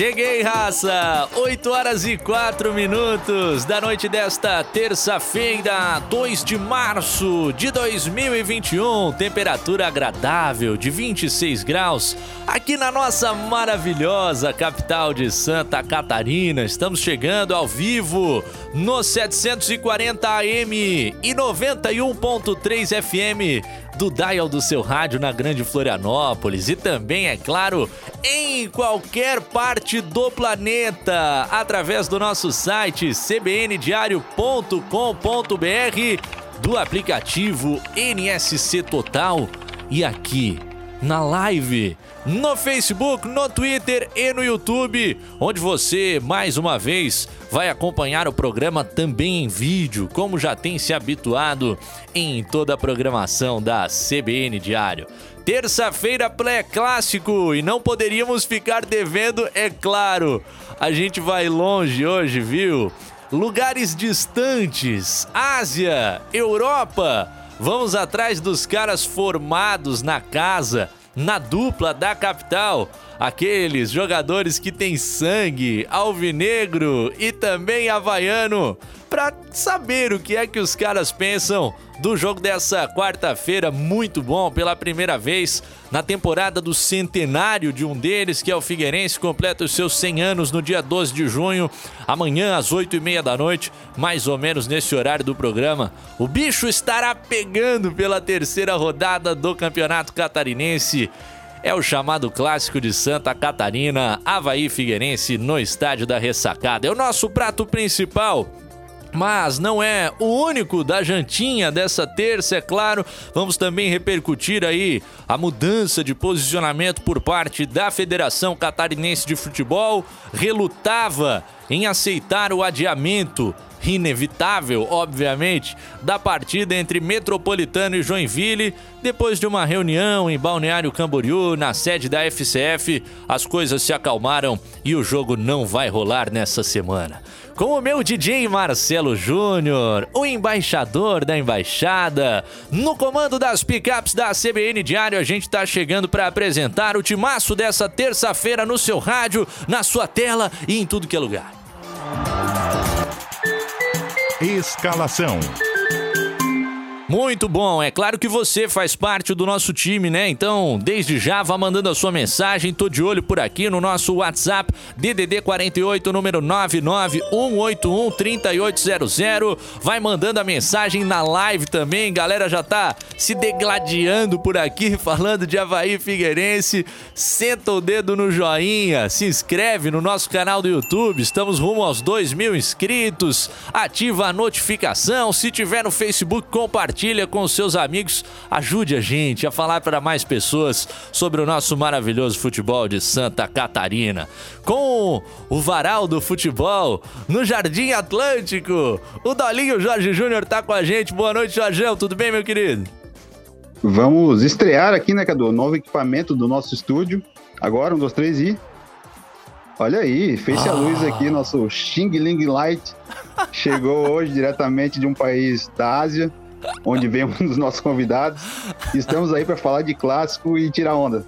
Cheguei, raça! 8 horas e 4 minutos da noite desta terça-feira, 2 de março de 2021. Temperatura agradável de 26 graus aqui na nossa maravilhosa capital de Santa Catarina. Estamos chegando ao vivo no 740 AM e 91.3 FM do dial do seu rádio na Grande Florianópolis e também, é claro, em qualquer parte do planeta, através do nosso site cbndiario.com.br, do aplicativo NSC Total. E aqui na live no Facebook, no Twitter e no YouTube, onde você, mais uma vez, vai acompanhar o programa também em vídeo, como já tem se habituado em toda a programação da CBN Diário. Terça-feira pré-clássico e não poderíamos ficar devendo, é claro. A gente vai longe hoje, viu? Lugares distantes, Ásia, Europa. Vamos atrás dos caras formados na casa na dupla da capital. Aqueles jogadores que têm sangue alvinegro e também havaiano, para saber o que é que os caras pensam do jogo dessa quarta-feira, muito bom, pela primeira vez na temporada do centenário de um deles, que é o Figueirense, completa os seus 100 anos no dia 12 de junho, amanhã às 8 e meia da noite, mais ou menos nesse horário do programa. O bicho estará pegando pela terceira rodada do Campeonato Catarinense. É o chamado clássico de Santa Catarina, Havaí Figueirense no estádio da Ressacada. É o nosso prato principal mas não é o único da jantinha dessa terça, é claro. Vamos também repercutir aí a mudança de posicionamento por parte da Federação Catarinense de Futebol. Relutava em aceitar o adiamento inevitável, obviamente, da partida entre Metropolitano e Joinville. Depois de uma reunião em Balneário Camboriú, na sede da FCF, as coisas se acalmaram e o jogo não vai rolar nessa semana com o meu DJ Marcelo Júnior, o embaixador da embaixada. No comando das picapes da CBN Diário, a gente está chegando para apresentar o timaço dessa terça-feira no seu rádio, na sua tela e em tudo que é lugar. Escalação. Muito bom, é claro que você faz parte do nosso time, né? Então, desde já, vá mandando a sua mensagem, tô de olho por aqui no nosso WhatsApp, DDD 48, número 991813800. Vai mandando a mensagem na live também, galera já tá se degladiando por aqui, falando de Havaí Figueirense. Senta o dedo no joinha, se inscreve no nosso canal do YouTube, estamos rumo aos 2 mil inscritos, ativa a notificação, se tiver no Facebook, compartilha compartilha com os seus amigos, ajude a gente a falar para mais pessoas sobre o nosso maravilhoso futebol de Santa Catarina. Com o varal do futebol no Jardim Atlântico, o Dolinho Jorge Júnior tá com a gente. Boa noite, Jorgão, tudo bem, meu querido? Vamos estrear aqui, né, Cadu? Novo equipamento do nosso estúdio. Agora, um, dois, três e. Olha aí, fez ah. a luz aqui, nosso Xing Ling Light. Chegou hoje diretamente de um país da Ásia onde vem um dos nossos convidados. Estamos aí para falar de clássico e tirar onda.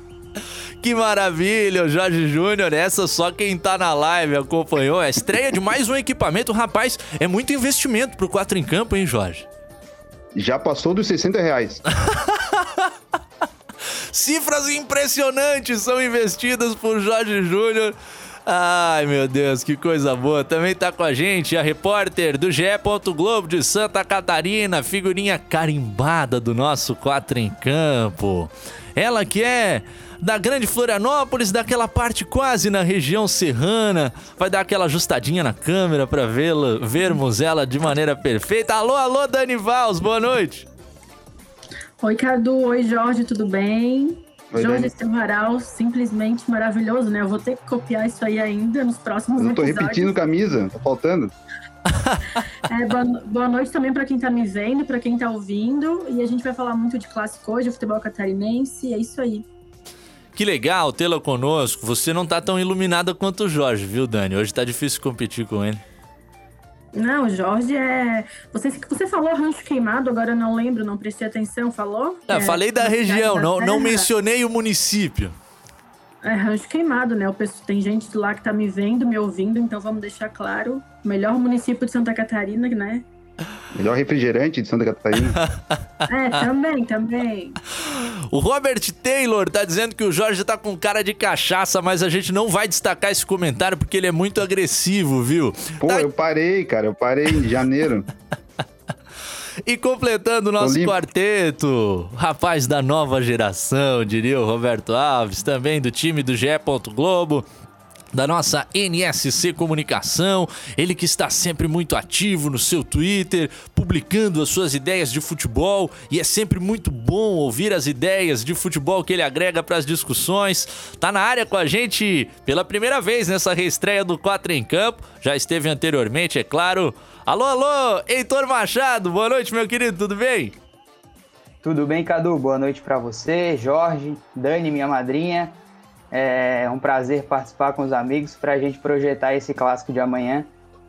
Que maravilha, Jorge Júnior. Essa só quem tá na live acompanhou. A estreia de mais um equipamento. Rapaz, é muito investimento pro 4 em campo, hein, Jorge? Já passou dos 60 reais. Cifras impressionantes são investidas por Jorge Júnior Ai, meu Deus, que coisa boa. Também tá com a gente a repórter do GE. Globo de Santa Catarina, figurinha carimbada do nosso Quatro em Campo. Ela que é da Grande Florianópolis, daquela parte quase na região serrana. Vai dar aquela ajustadinha na câmera para vê-la, vermos ela de maneira perfeita. Alô, alô, Dani Vals, boa noite. Oi, Cadu. Oi, Jorge, tudo bem? Jorge Silvaral, simplesmente maravilhoso, né? Eu vou ter que copiar isso aí ainda nos próximos Eu tô episódios. repetindo camisa, tá faltando. é, boa, boa, noite também para quem está me vendo, para quem está ouvindo. E a gente vai falar muito de clássico hoje, futebol catarinense. É isso aí. Que legal tê-la conosco. Você não tá tão iluminada quanto o Jorge, viu, Dani? Hoje tá difícil competir com ele. Não, Jorge é. Você, você falou rancho queimado, agora eu não lembro, não prestei atenção, falou? Ah, é, falei da região, da não, não mencionei o município. É rancho queimado, né? Tem gente lá que tá me vendo, me ouvindo, então vamos deixar claro. Melhor município de Santa Catarina, né? Melhor refrigerante de Santa Catarina. é, também, também. O Robert Taylor tá dizendo que o Jorge tá com cara de cachaça, mas a gente não vai destacar esse comentário porque ele é muito agressivo, viu? Pô, tá... eu parei, cara, eu parei em janeiro. E completando o nosso quarteto, rapaz da nova geração, diria o Roberto Alves, também do time do GE. Globo, da nossa NSC Comunicação, ele que está sempre muito ativo no seu Twitter, publicando as suas ideias de futebol e é sempre muito bom ouvir as ideias de futebol que ele agrega para as discussões. Tá na área com a gente pela primeira vez nessa reestreia do 4 em Campo, já esteve anteriormente, é claro. Alô, alô, Heitor Machado, boa noite, meu querido, tudo bem? Tudo bem, Cadu? Boa noite para você, Jorge, Dani, minha madrinha. É um prazer participar com os amigos para a gente projetar esse clássico de amanhã,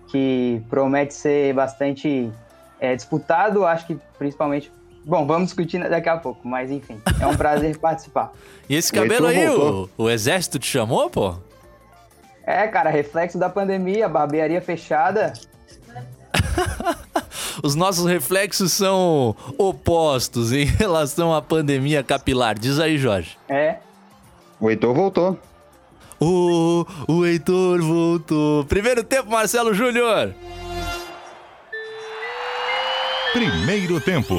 que promete ser bastante é, disputado, acho que principalmente. Bom, vamos discutir daqui a pouco, mas enfim, é um prazer participar. E esse cabelo aí, o, o exército te chamou, pô? É, cara, reflexo da pandemia, barbearia fechada. Os nossos reflexos são opostos em relação à pandemia capilar. Diz aí, Jorge. É, o Heitor voltou. O, o Heitor voltou. Primeiro tempo, Marcelo Júnior. Primeiro tempo.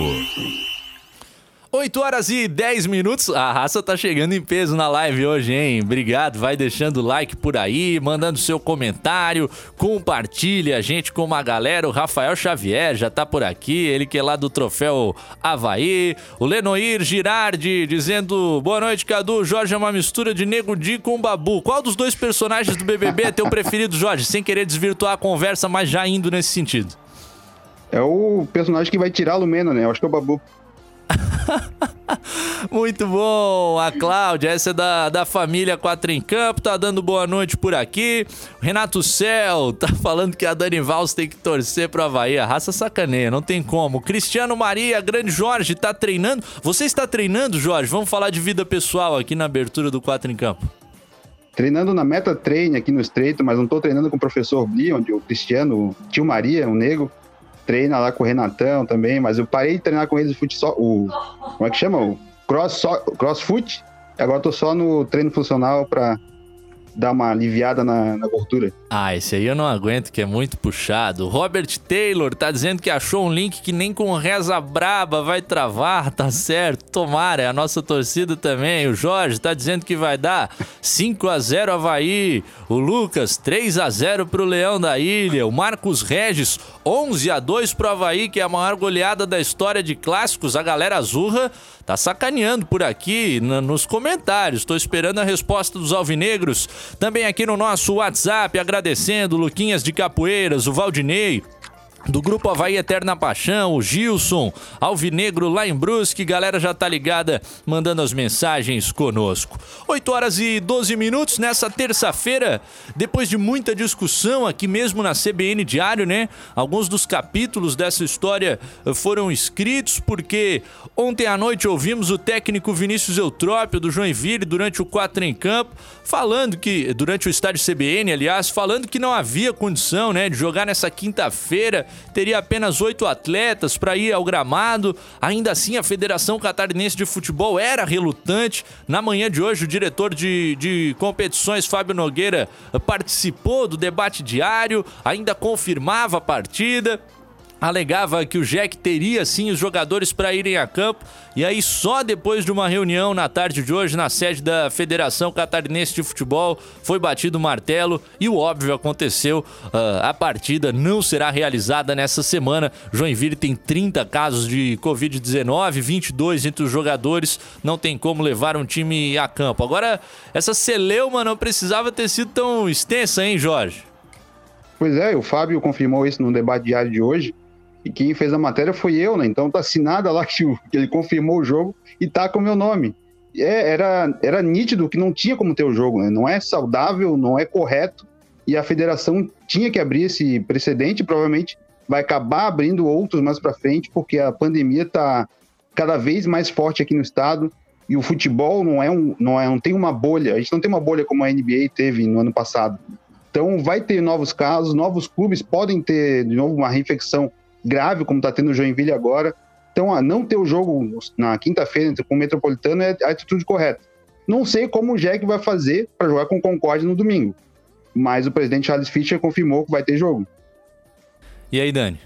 8 horas e 10 minutos. A raça tá chegando em peso na live hoje, hein? Obrigado. Vai deixando like por aí, mandando seu comentário, compartilha a gente com uma galera. O Rafael Xavier já tá por aqui, ele que é lá do troféu Havaí. O Lenoir Girardi dizendo: Boa noite, Cadu. Jorge é uma mistura de Nego Di com Babu. Qual dos dois personagens do BBB é teu preferido, Jorge? Sem querer desvirtuar a conversa, mas já indo nesse sentido. É o personagem que vai tirar a Lumena, né? Eu acho que é o Babu. Muito bom, a Cláudia, essa é da, da família Quatro em Campo, tá dando boa noite por aqui. Renato Cel tá falando que a Dani Valls tem que torcer pro Havaí. A raça sacaneia, não tem como. Cristiano Maria, grande Jorge, tá treinando. Você está treinando, Jorge? Vamos falar de vida pessoal aqui na abertura do Quatro em Campo. Treinando na Meta Train aqui no Estreito, mas não tô treinando com o professor onde o Cristiano, o tio Maria, o Nego, treina lá com o Renatão também, mas eu parei de treinar com eles o futsal, o como é que chama? O cross, so, crossfoot. Agora tô só no treino funcional para dar uma aliviada na, na, gordura. Ah, esse aí eu não aguento, que é muito puxado. Robert Taylor tá dizendo que achou um link que nem com reza braba vai travar, tá certo. Tomara, é a nossa torcida também. O Jorge tá dizendo que vai dar 5 a 0 Havaí. O Lucas, 3 a 0 pro Leão da Ilha. O Marcos Regis, 11 a 2 pro Havaí, que é a maior goleada da história de clássicos. A galera azurra tá sacaneando por aqui nos comentários. Tô esperando a resposta dos alvinegros. Também aqui no nosso WhatsApp, agradecendo Luquinhas de Capoeiras, o Valdinei, do grupo Havaí Eterna Paixão, o Gilson, Alvinegro lá em Brusque, galera já tá ligada, mandando as mensagens conosco. 8 horas e 12 minutos nessa terça-feira, depois de muita discussão aqui mesmo na CBN Diário, né? Alguns dos capítulos dessa história foram escritos porque ontem à noite ouvimos o técnico Vinícius Eutrópio do Joinville durante o 4 em campo, falando que, durante o estádio CBN, aliás, falando que não havia condição, né, de jogar nessa quinta-feira teria apenas oito atletas para ir ao gramado. Ainda assim, a Federação Catarinense de Futebol era relutante. Na manhã de hoje, o diretor de, de competições, Fábio Nogueira, participou do debate diário, ainda confirmava a partida alegava que o Jack teria sim os jogadores para irem a campo. E aí, só depois de uma reunião na tarde de hoje, na sede da Federação Catarinense de Futebol, foi batido o martelo e o óbvio aconteceu: uh, a partida não será realizada nessa semana. Joinville tem 30 casos de Covid-19, 22 entre os jogadores, não tem como levar um time a campo. Agora, essa celeuma não precisava ter sido tão extensa, hein, Jorge? Pois é, o Fábio confirmou isso no debate diário de hoje. E quem fez a matéria foi eu, né? Então tá assinada lá que, ele confirmou o jogo e tá com o meu nome. É, era, era nítido que não tinha como ter o jogo, né? Não é saudável, não é correto. E a federação tinha que abrir esse precedente, provavelmente vai acabar abrindo outros mais para frente, porque a pandemia tá cada vez mais forte aqui no estado e o futebol não é um, não é, não tem uma bolha. A gente não tem uma bolha como a NBA teve no ano passado. Então vai ter novos casos, novos clubes podem ter de novo uma reinfecção grave, como está tendo o Joinville agora. Então, a não ter o jogo na quinta-feira com o Metropolitano é a atitude correta. Não sei como o Jack vai fazer para jogar com o Concorde no domingo, mas o presidente Charles Fischer confirmou que vai ter jogo. E aí, Dani?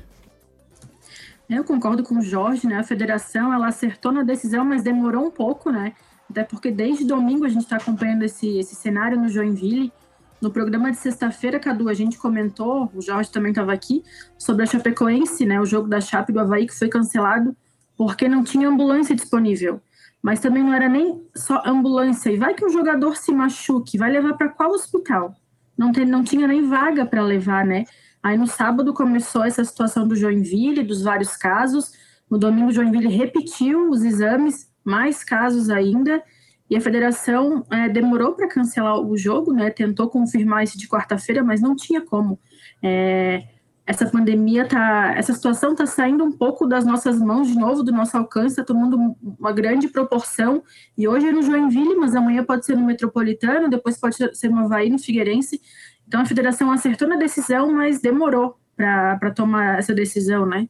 Eu concordo com o Jorge, né? A federação ela acertou na decisão, mas demorou um pouco, né? Até porque desde domingo a gente está acompanhando esse, esse cenário no Joinville. No programa de sexta-feira, Cadu, a gente comentou, o Jorge também estava aqui, sobre a Chapecoense, né? O jogo da Chape do Havaí que foi cancelado porque não tinha ambulância disponível. Mas também não era nem só ambulância. E vai que o jogador se machuque, vai levar para qual hospital? Não, tem, não tinha nem vaga para levar, né? Aí no sábado começou essa situação do Joinville, dos vários casos. No domingo, Joinville repetiu os exames, mais casos ainda. E a federação é, demorou para cancelar o jogo, né? Tentou confirmar isso de quarta-feira, mas não tinha como. É, essa pandemia tá, essa situação está saindo um pouco das nossas mãos de novo, do nosso alcance, está tomando uma grande proporção. E hoje é no Joinville, mas amanhã pode ser no Metropolitano, depois pode ser no Havaí, no Figueirense. Então a federação acertou na decisão, mas demorou para tomar essa decisão, né?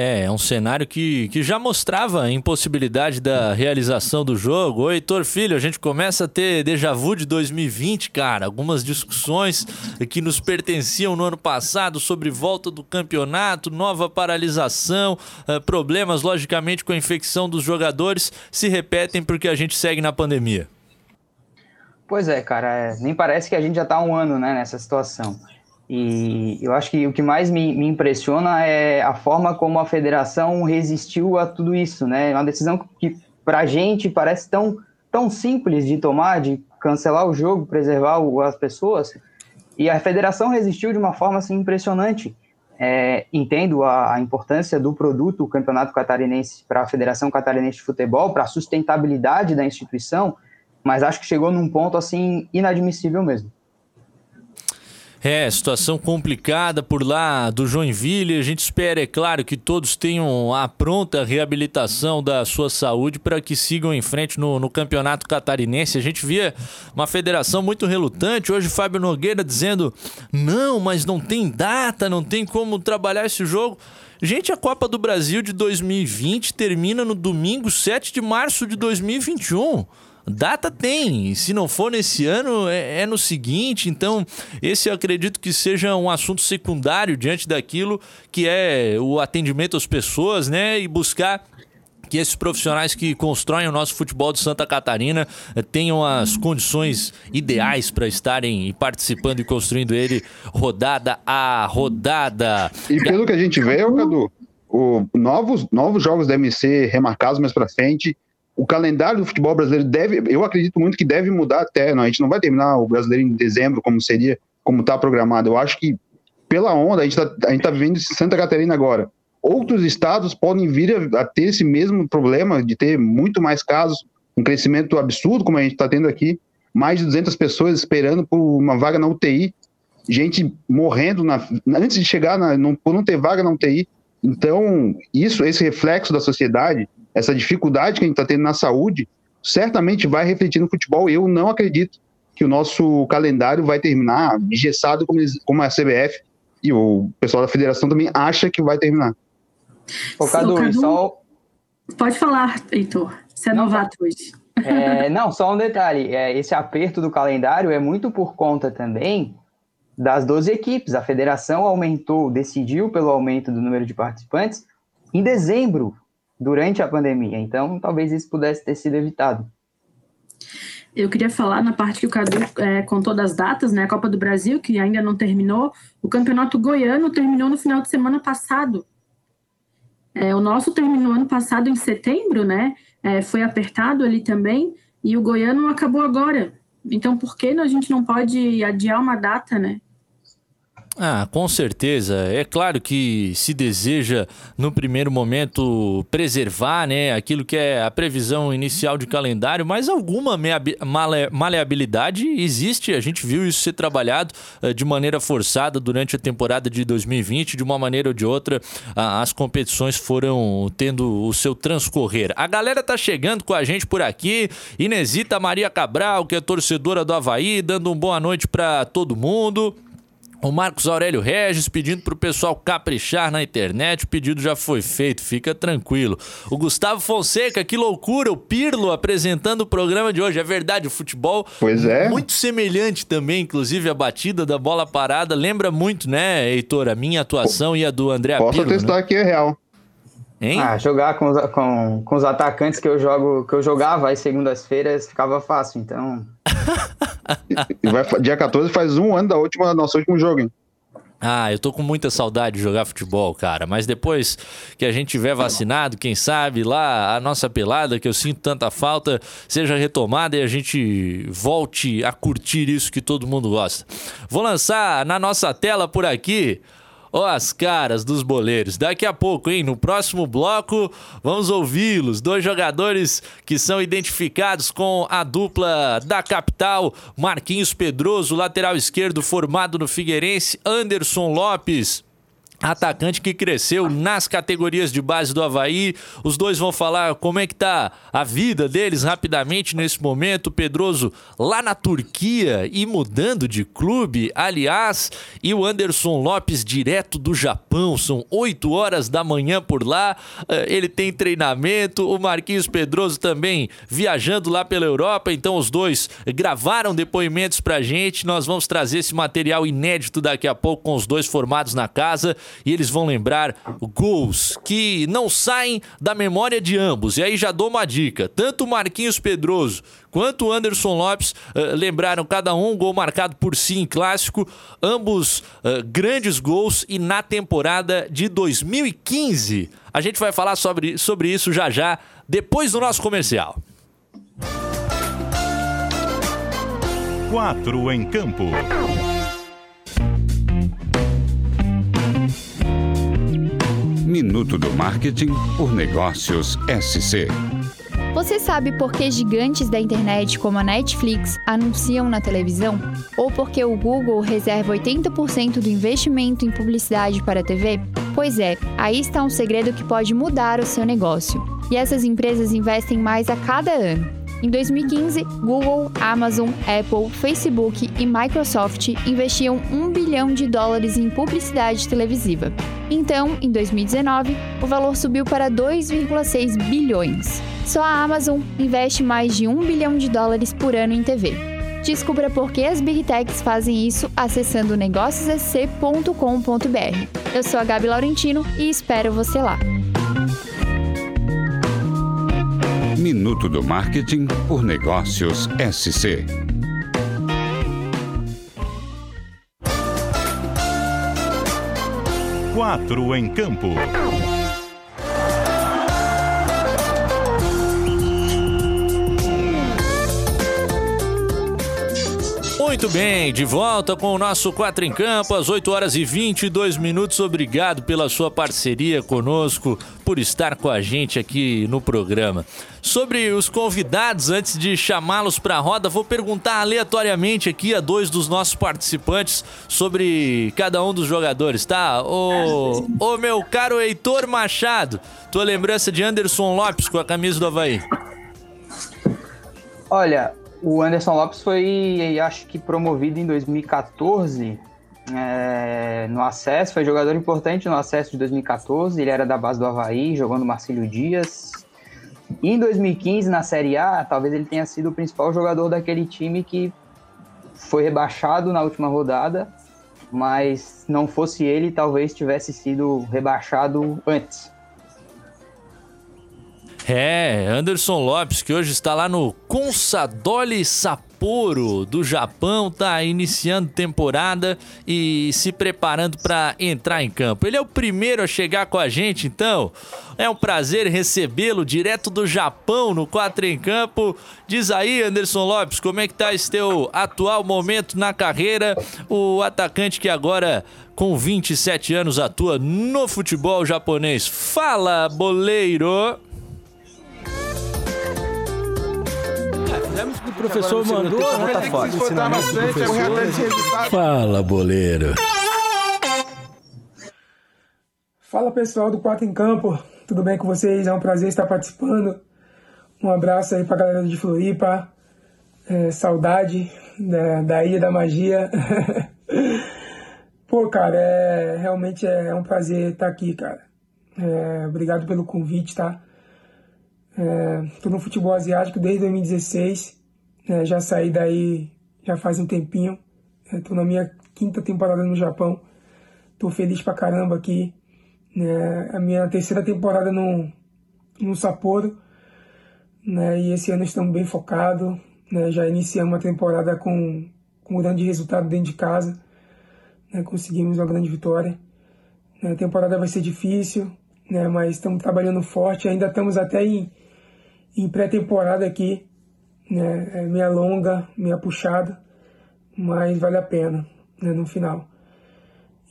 É, é um cenário que, que já mostrava a impossibilidade da realização do jogo. Oi, Heitor Filho, a gente começa a ter déjà vu de 2020, cara. Algumas discussões que nos pertenciam no ano passado sobre volta do campeonato, nova paralisação, eh, problemas, logicamente, com a infecção dos jogadores se repetem porque a gente segue na pandemia. Pois é, cara, é, nem parece que a gente já está há um ano né, nessa situação. E eu acho que o que mais me, me, impressiona é a forma como a federação resistiu a tudo isso, né? Uma decisão que para a gente parece tão, tão simples de tomar, de cancelar o jogo, preservar o, as pessoas. E a federação resistiu de uma forma assim, impressionante. É, entendo a, a, importância do produto, o Campeonato Catarinense, para a Federação Catarinense de Futebol, para a sustentabilidade da instituição, mas acho que chegou num ponto assim inadmissível mesmo. É, situação complicada por lá do Joinville. A gente espera, é claro, que todos tenham a pronta reabilitação da sua saúde para que sigam em frente no, no, campeonato catarinense. A gente via uma federação muito relutante. Hoje, Fábio Nogueira dizendo: não, mas não tem data, não tem como trabalhar esse jogo. Gente, a Copa do Brasil de 2020 termina no domingo 7 de março de 2021. Data tem, se não for nesse ano, é, é, no seguinte. Então, esse eu acredito que seja um assunto secundário diante daquilo que é o atendimento às pessoas, né? E buscar que esses profissionais que constroem o nosso futebol de Santa Catarina eh, tenham as condições ideais para estarem participando e construindo ele rodada a rodada. E pelo que a gente vê, Cadu, o, novos, novos jogos devem ser remarcados mais para frente o calendário do futebol brasileiro deve, eu acredito muito que deve mudar até, não, a gente não vai terminar o brasileiro em dezembro, como seria, como está programado. Eu acho que, pela onda, a gente está tá vivendo em Santa Catarina agora. Outros estados podem vir a, a, ter esse mesmo problema de ter muito mais casos, um crescimento absurdo, como a gente está tendo aqui, mais de 200 pessoas esperando por uma vaga na UTI, gente morrendo na, antes de chegar na, não, por não ter vaga na UTI. Então, isso, esse reflexo da sociedade, essa dificuldade que a gente está tendo na saúde, certamente vai refletir no futebol. Eu não acredito que o nosso calendário vai terminar engessado como, como a CBF e o pessoal da federação também acha que vai terminar. Ô, Cadu, Cadu, só... Pode falar, Heitor. Você é não, novato hoje. É, não, só um detalhe. É, esse aperto do calendário é muito por conta também das 12 equipes. A federação aumentou, decidiu pelo aumento do número de participantes em dezembro durante a pandemia. Então, talvez isso pudesse ter sido evitado. Eu queria falar na parte que o Cadu é, contou das datas, né? A Copa do Brasil, que ainda não terminou. O Campeonato Goiano terminou no final de semana passado. É, o nosso terminou ano passado em setembro, né? É, foi apertado ali também. E o Goiano acabou agora. Então, por que a gente não pode adiar uma data, né? Ah, com certeza. É claro que se deseja, no primeiro momento, preservar né, aquilo que é a previsão inicial de calendário, mas alguma maleabilidade existe. A gente viu isso ser trabalhado uh, de maneira forçada durante a temporada de 2020. De uma maneira ou de outra, as competições foram tendo o seu transcorrer. A galera tá chegando com a gente por aqui. Inesita Maria Cabral, que é torcedora do Havaí, dando uma boa noite para todo mundo. O Marcos Aurélio Regis pedindo pro pessoal caprichar na internet, o pedido já foi feito, fica tranquilo. O Gustavo Fonseca, que loucura, o Pirlo apresentando o programa de hoje. É verdade, o futebol pois é. muito semelhante também, inclusive a batida da bola parada, lembra muito, né, Heitor, a minha atuação e a do André Posso Pirlo. Posso testar né? que é real. Hein? Ah, jogar com os, com, com os atacantes que eu jogo, que eu jogava às segundas-feiras ficava fácil, então. e vai, dia 14 faz um ano da última, nosso último jogo, hein? Ah, eu tô com muita saudade de jogar futebol, cara. Mas depois que a gente tiver vacinado, quem sabe lá a nossa pelada, que eu sinto tanta falta, seja retomada e a gente volte a curtir isso que todo mundo gosta. Vou lançar na nossa tela por aqui Ó, as caras dos boleiros. Daqui a pouco, hein? No próximo bloco, vamos ouvi-los. Dois jogadores que são identificados com a dupla da capital: Marquinhos Pedroso, lateral esquerdo, formado no Figueirense, Anderson Lopes atacante que cresceu nas categorias de base do Havaí. Os dois vão falar como é que tá a vida deles rapidamente nesse momento. Pedroso lá na Turquia e mudando de clube, aliás, e o Anderson Lopes direto do Japão. São 8 horas da manhã por lá. Eh, ele tem treinamento. O Marquinhos Pedroso também viajando lá pela Europa. Então os dois gravaram depoimentos pra gente. Nós vamos trazer esse material inédito daqui a pouco com os dois formados na casa e eles vão lembrar gols que não saem da memória de ambos. E aí já dou uma dica: tanto o Marquinhos Pedroso quanto o Anderson Lopes uh, lembraram cada um gol marcado por si em clássico, ambos uh, grandes gols e na temporada de 2015. A gente vai falar sobre, sobre isso já já, depois do nosso comercial. Quatro em campo. Minuto do Marketing por Negócios SC. Você sabe por que gigantes da internet como a Netflix anunciam na televisão? Ou porque o Google reserva 80% do investimento em publicidade para a TV? Pois é, aí está um segredo que pode mudar o seu negócio. E essas empresas investem mais a cada ano. Em 2015, Google, Amazon, Apple, Facebook e Microsoft investiam 1 bilhão de dólares em publicidade televisiva. Então, em 2019, o valor subiu para 2,6 bilhões. Só a Amazon investe mais de 1 bilhão de dólares por ano em TV. Descubra por que as Big Techs fazem isso acessando negóciossc.com.br. Eu sou a Gabi Laurentino e espero você lá. Minuto do Marketing por Negócios SC. Quatro em campo. Muito bem, de volta com o nosso 4 em Campo, às 8 horas e 22 minutos. Obrigado pela sua parceria conosco, por estar com a gente aqui no programa. Sobre os convidados, antes de chamá-los para a roda, vou perguntar aleatoriamente aqui a dois dos nossos participantes sobre cada um dos jogadores, tá? O, o meu caro Heitor Machado, tua lembrança de Anderson Lopes com a camisa do Havaí? Olha, o Anderson Lopes foi, acho que, promovido em 2014 é, no acesso, foi jogador importante no acesso de 2014. Ele era da base do Havaí, jogando Marcílio Dias. E em 2015, na Série A, talvez ele tenha sido o principal jogador daquele time que foi rebaixado na última rodada, mas não fosse ele, talvez tivesse sido rebaixado antes. É, Anderson Lopes, que hoje está lá no Consadole Sapporo, do Japão, tá iniciando temporada e se preparando para entrar em campo. Ele é o primeiro a chegar com a gente, então. É um prazer recebê-lo direto do Japão no 4 em Campo. Diz aí, Anderson Lopes, como é que tá esse teu atual momento na carreira? O atacante que agora com 27 anos atua no futebol japonês. Fala, boleiro! O que o professor mandou? Tá foda. Fala, boleiro! Fala pessoal do Quatro em Campo, tudo bem com vocês? É um prazer estar participando. Um abraço aí pra galera de Floripa. É, saudade da, da Ilha da Magia. Pô, cara, é, realmente é, um prazer estar aqui, cara. É, obrigado pelo convite, tá? É, tô no futebol asiático desde 2016. É, já saí daí já faz um tempinho. É, tô na minha quinta temporada no Japão. Tô feliz pra caramba aqui. É, a minha terceira temporada no, no Sapporo. Né, e esse ano estamos bem focados. Né, já iniciamos uma temporada com, com um grande resultado dentro de casa. Né, conseguimos uma grande vitória. Né, a temporada vai ser difícil, né, mas estamos trabalhando forte. Ainda estamos até em, em pré-temporada aqui. Né, é meia longa, meia puxada, mas vale a pena né, no final.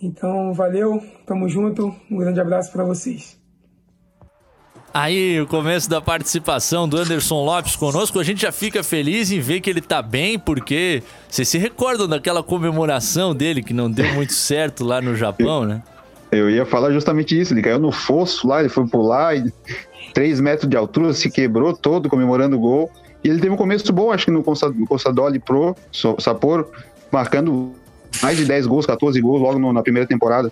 Então, valeu, tamo junto, um grande abraço para vocês. Aí, o começo da participação do Anderson Lopes conosco, a gente já fica feliz em ver que ele tá bem, porque vocês se recordam daquela comemoração dele que não deu muito certo lá no Japão, né? Eu ia falar justamente isso, ele caiu no fosso lá, ele foi pular e 3 metros de altura, se quebrou todo comemorando o gol. E ele teve um começo bom, acho que no Consadole Pro, Sapporo, marcando mais de 10 gols, 14 gols logo no, na primeira temporada.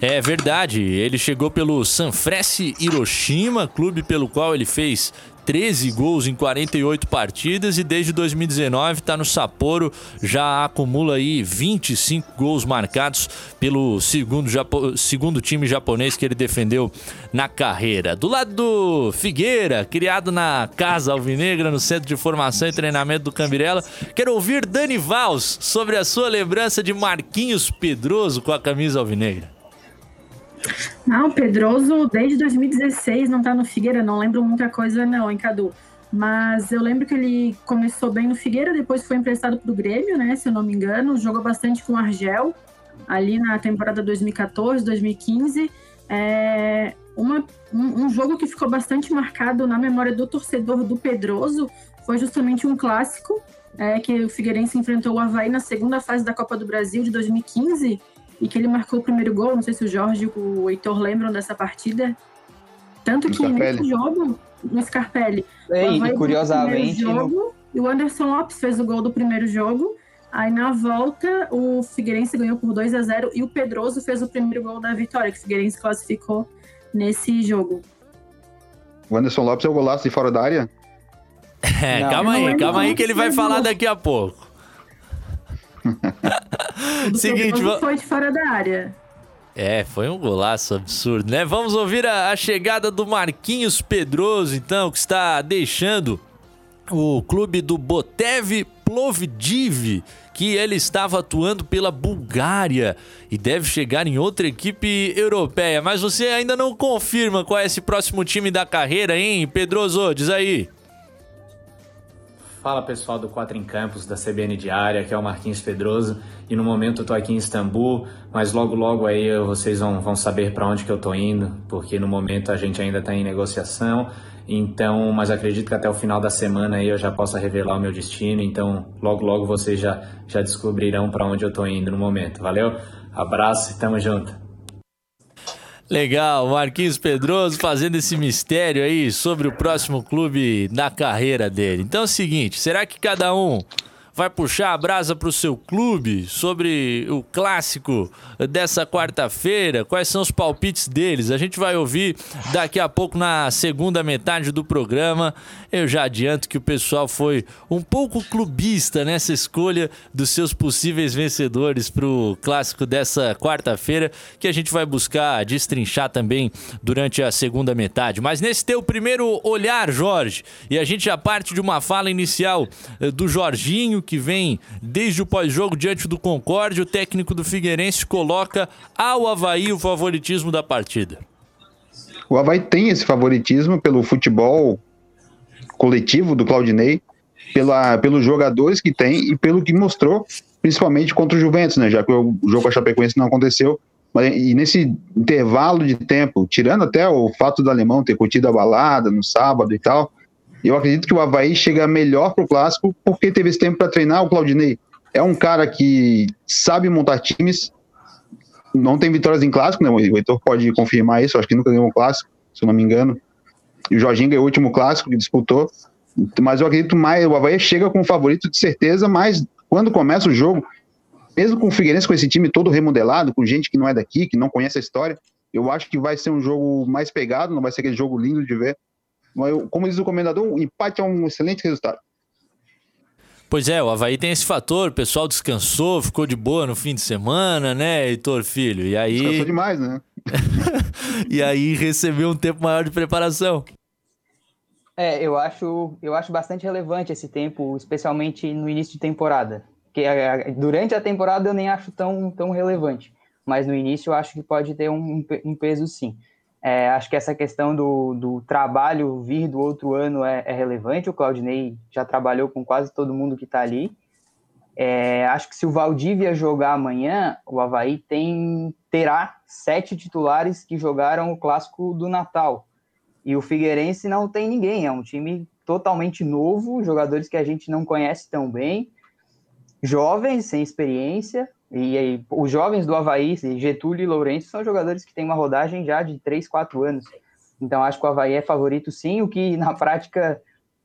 É verdade, ele chegou pelo Sanfrecce Hiroshima, clube pelo qual ele fez 13 gols em 48 partidas e desde 2019 está no Sapporo, já acumula aí 25 gols marcados pelo segundo, Japo segundo time japonês que ele defendeu na carreira. Do lado do Figueira, criado na Casa Alvinegra, no Centro de Formação e Treinamento do Cambirela, quero ouvir Dani Vals sobre a sua lembrança de Marquinhos Pedroso com a camisa alvinegra. Não, Pedroso, desde 2016, não tá no Figueira, não lembro muita coisa não, hein, Cadu? Mas eu lembro que ele começou bem no Figueira, depois foi emprestado pro Grêmio, né, se eu não me engano, jogou bastante com o Argel, ali na temporada 2014, 2015. É, uma, um, um, jogo que ficou bastante marcado na memória do torcedor do Pedroso foi justamente um clássico, é, que o Figueirense enfrentou o Havaí na segunda fase da Copa do Brasil de 2015, e que ele marcou o primeiro gol. Não sei se o Jorge e o Heitor lembram dessa partida. Tanto que nesse jogo, no Scarpelli, Ei, e curiosamente. Jogo, no... E o Anderson Lopes fez o gol do primeiro jogo. Aí na volta, o Figueirense ganhou por 2 a 0 e o Pedroso fez o primeiro gol da vitória, que o Figueirense classificou nesse jogo. O Anderson Lopes é o golaço de fora da área? É, não, calma aí, calma aí que ele vai falar daqui a pouco. Seguinte, foi de fora da área. É, foi um golaço absurdo, né? Vamos ouvir a, a, chegada do Marquinhos Pedroso, então, que está deixando o clube do Botev Plovdiv, que ele estava atuando pela Bulgária e deve chegar em outra equipe europeia. Mas você ainda não confirma qual é esse próximo time da carreira, hein, Pedroso? Diz aí. Fala pessoal do Quatro em Campos, da CBN Diária, que é o Marquinhos Pedroso. E no momento eu tô aqui em Istambul, mas logo logo aí vocês vão, vão saber para onde que eu tô indo, porque no momento a gente ainda está em negociação. Então, mas acredito que até o final da semana aí eu já possa revelar o meu destino. Então, logo logo vocês já, já descobrirão para onde eu tô indo no momento. Valeu? Abraço e tamo junto. Legal, Marquinhos Pedroso fazendo esse mistério aí sobre o próximo clube na carreira dele. Então é o seguinte, será que cada um vai puxar a brasa para o seu clube sobre o clássico dessa quarta-feira? Quais são os palpites deles? A gente vai ouvir daqui a pouco na segunda metade do programa. Eu já adianto que o pessoal foi um pouco clubista nessa escolha dos seus possíveis vencedores para o clássico dessa quarta-feira, que a gente vai buscar destrinchar também durante a segunda metade. Mas nesse teu primeiro olhar, Jorge, e a gente já parte de uma fala inicial eh, do Jorginho, que vem desde o pós-jogo diante do Concórdia, o técnico do Figueirense coloca ao Havaí o favoritismo da partida. O Havaí tem esse favoritismo pelo futebol coletivo do Claudinei, pela, pelos jogadores que tem e pelo que mostrou, principalmente contra o Juventus, né? Já que o jogo com a Chapecoense não aconteceu. Mas, e nesse intervalo de tempo, tirando até o fato do alemão ter curtido a balada no sábado e tal, eu acredito que o Havaí chega melhor para o clássico porque teve esse tempo para treinar. O Claudinei é um cara que sabe montar times, não tem vitórias em clássico, né? O Heitor pode confirmar isso, acho que nunca ganhou um clássico, se eu não me engano. E o Jorginho ganhou o último clássico que disputou. Mas eu acredito mais, o Havaí chega com o favorito de certeza, mas quando começa o jogo, mesmo com o Figueirense, com esse time todo remodelado, com gente que não é daqui, que não conhece a história, eu acho que vai ser um jogo mais pegado, não vai ser aquele jogo lindo de ver. Como diz o comendador, o empate é um excelente resultado. Pois é, o Havaí tem esse fator, o pessoal descansou, ficou de boa no fim de semana, né, Heitor Filho? E aí. Descansou demais, né? e aí recebeu um tempo maior de preparação. É, eu acho, eu acho bastante relevante esse tempo, especialmente no início de temporada. Que durante a temporada eu nem acho tão, tão relevante, mas no início eu acho que pode ter um, um peso sim. É, acho que essa questão do, do trabalho vir do outro ano é, é, relevante. O Claudinei já trabalhou com quase todo mundo que está ali. É, acho que se o Valdívia jogar amanhã, o Havaí tem, terá sete titulares que jogaram o clássico do Natal. E o Figueirense não tem ninguém, é um time totalmente novo, jogadores que a gente não conhece tão bem, jovens, sem experiência, e aí, os jovens do Havaí, Getúlio e Lourenço, são jogadores que têm uma rodagem já de 3, 4 anos. Então, acho que o Havaí é favorito sim, o que na prática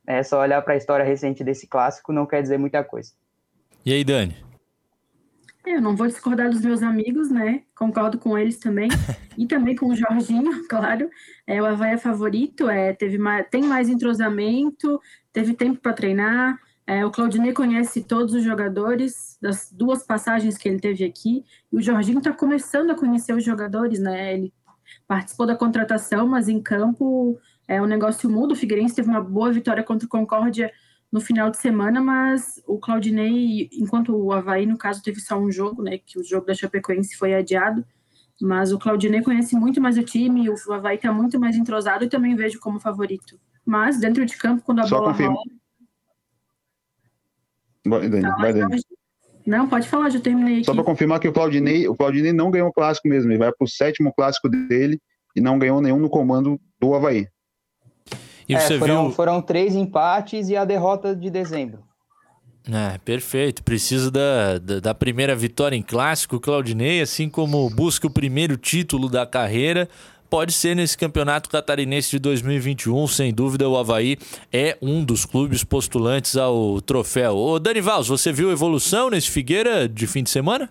é só olhar para a história recente desse clássico, não quer dizer muita coisa. E aí, Dani? Eu não vou discordar dos meus amigos, né? Concordo com eles também. e também com o Jorginho, claro. É, o Havaí é favorito, é, teve mais, tem mais entrosamento, teve tempo para treinar. É, o Claudinei conhece todos os jogadores das duas passagens que ele teve aqui. E o Jorginho está começando a conhecer os jogadores, né? Ele participou da contratação, mas em campo é um negócio muda. O Figueirense teve uma boa vitória contra o Concórdia no final de semana, mas o Claudinei, enquanto o Havaí, no caso, teve só um jogo, né? Que o jogo da Chapecoense foi adiado. Mas o Claudinei conhece muito mais o time, o Havaí está muito mais entrosado e também vejo como favorito. Mas dentro de campo, quando a Só bola confirma. rola, Vai, Dani, Tá, vai, Dani. Não, pode falar, já terminei aqui. Só para confirmar que o Claudinei, o Claudinei não ganhou o clássico mesmo, ele vai para o sétimo clássico dele e não ganhou nenhum no comando do Havaí. E É, você foram, viu. foram três empates e a derrota de dezembro. É, perfeito. Precisa da, da, da primeira vitória em clássico. O Claudinei, assim como busca o primeiro título da carreira, pode ser nesse campeonato catarinense de 2021. Sem dúvida, o Havaí é um dos clubes postulantes ao troféu. Ô, Dani Valls, você viu evolução nesse Figueira de fim de semana?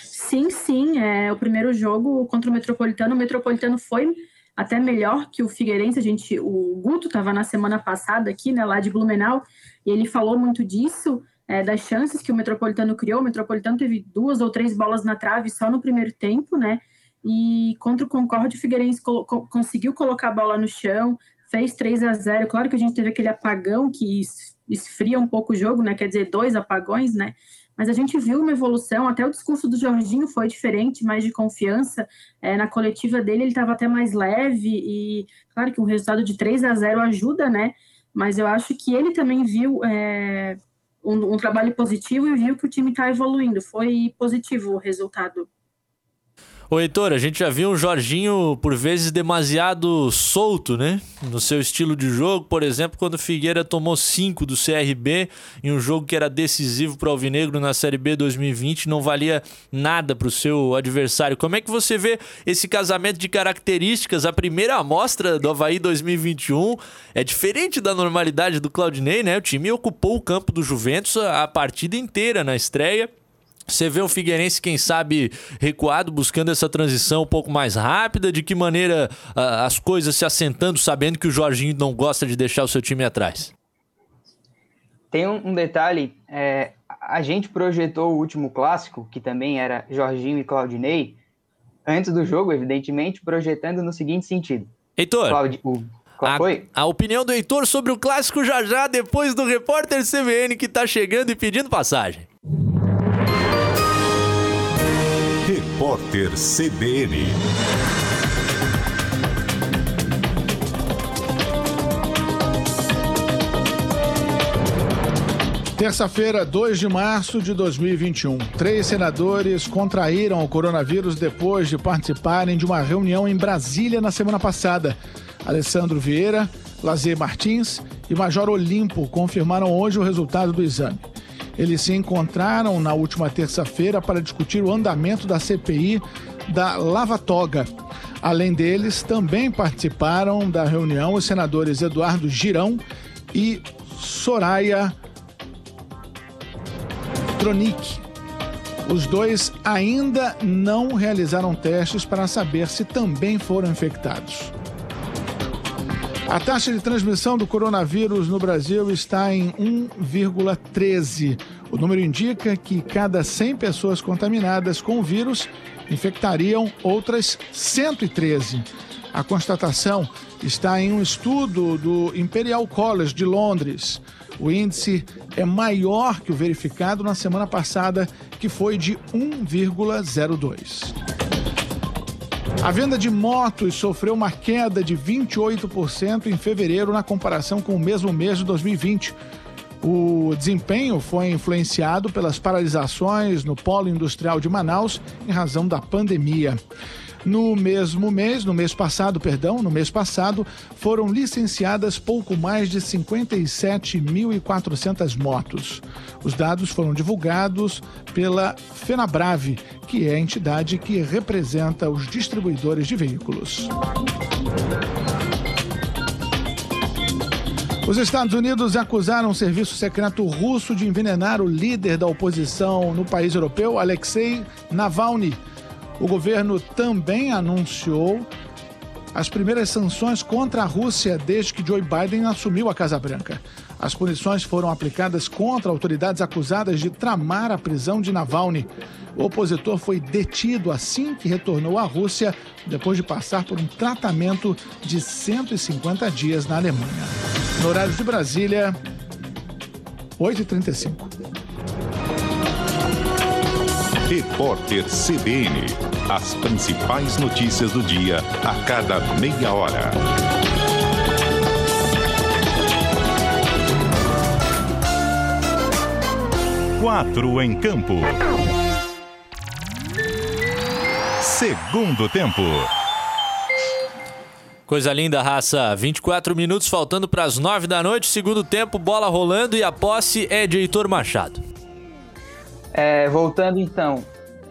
Sim, sim. É, o primeiro jogo contra o Metropolitano, o Metropolitano foi até melhor que o Figueirense. A gente, o Guto estava na semana passada aqui, né, lá de Blumenau, e ele falou muito disso, é, das chances que o Metropolitano criou. O Metropolitano teve duas ou três bolas na trave só no primeiro tempo, né? E contra o Concorde, o Figueirense co- conseguiu colocar a bola no chão, fez 3 a 0 Claro que a gente teve aquele apagão que es- esfria um pouco o jogo, né? Quer dizer, dois apagões, né? Mas a gente viu uma evolução, até o discurso do Jorginho foi diferente, mais de confiança. É, na coletiva dele, ele estava até mais leve, e claro que um resultado de 3 a 0 ajuda, né? Mas eu acho que ele também viu é, um, um trabalho positivo e viu que o time está evoluindo. Foi positivo o resultado. Ô, Heitor, a gente já viu um Jorginho, por vezes, demasiado solto, né? No seu estilo de jogo. Por exemplo, quando o Figueira tomou 5 do CRB em um jogo que era decisivo para o Alvinegro na Série B 2020, não valia nada para o seu adversário. Como é que você vê esse casamento de características? A primeira amostra do Havaí 2021 é diferente da normalidade do Claudinei, né? O time ocupou o campo do Juventus a partida inteira na estreia. Você vê o Figueirense, quem sabe, recuado, buscando essa transição um pouco mais rápida? De que maneira uh, as coisas se assentando, sabendo que o Jorginho não gosta de deixar o seu time atrás? Tem um, detalhe: é, a gente projetou o último clássico, que também era Jorginho e Claudinei, antes do jogo, evidentemente, projetando no seguinte sentido. Heitor, Claudi, o, a, a, opinião do Heitor sobre o clássico já já, depois do repórter CBN que tá chegando e pedindo passagem. Repórter CBN. Terça-feira, 2 de março de 2021. Três senadores contraíram o coronavírus depois de participarem de uma reunião em Brasília na semana passada. Alessandro Vieira, Lazer Martins e Major Olimpo confirmaram hoje o resultado do exame. Eles se encontraram na última terça-feira para discutir o andamento da CPI da Lava Toga. Além deles, também participaram da reunião os senadores Eduardo Girão e Soraya Tronic. Os dois ainda não realizaram testes para saber se também foram infectados. A taxa de transmissão do coronavírus no Brasil está em 1,13. O número indica que cada 100 pessoas contaminadas com o vírus infectariam outras 113. A constatação está em um estudo do Imperial College de Londres. O índice é maior que o verificado na semana passada, que foi de 1,02. A venda de motos sofreu uma queda de 28% em fevereiro na comparação com o mesmo mês de 2020. O desempenho foi influenciado pelas paralisações no polo industrial de Manaus em razão da pandemia. No mesmo mês, no mês passado, perdão, no mês passado, foram licenciadas pouco mais de 57.400 motos. Os dados foram divulgados pela Fenabrave, que é a entidade que representa os distribuidores de veículos. Os Estados Unidos acusaram o serviço secreto russo de envenenar o líder da oposição no país europeu, Alexei Navalny o governo também anunciou as primeiras sanções contra a Rússia desde que Joe Biden assumiu a Casa Branca. As punições foram aplicadas contra autoridades acusadas de tramar a prisão de Navalny. O opositor foi detido assim que retornou à Rússia, depois de passar por um tratamento de 150 dias na Alemanha. No horário de Brasília, 8h35. Repórter CBN. As principais notícias do dia a cada meia hora. Quatro em campo. Segundo tempo. Coisa linda, raça. 24 minutos faltando para as 9 da noite. Segundo tempo, bola rolando e a posse é de Heitor Machado. É, voltando então,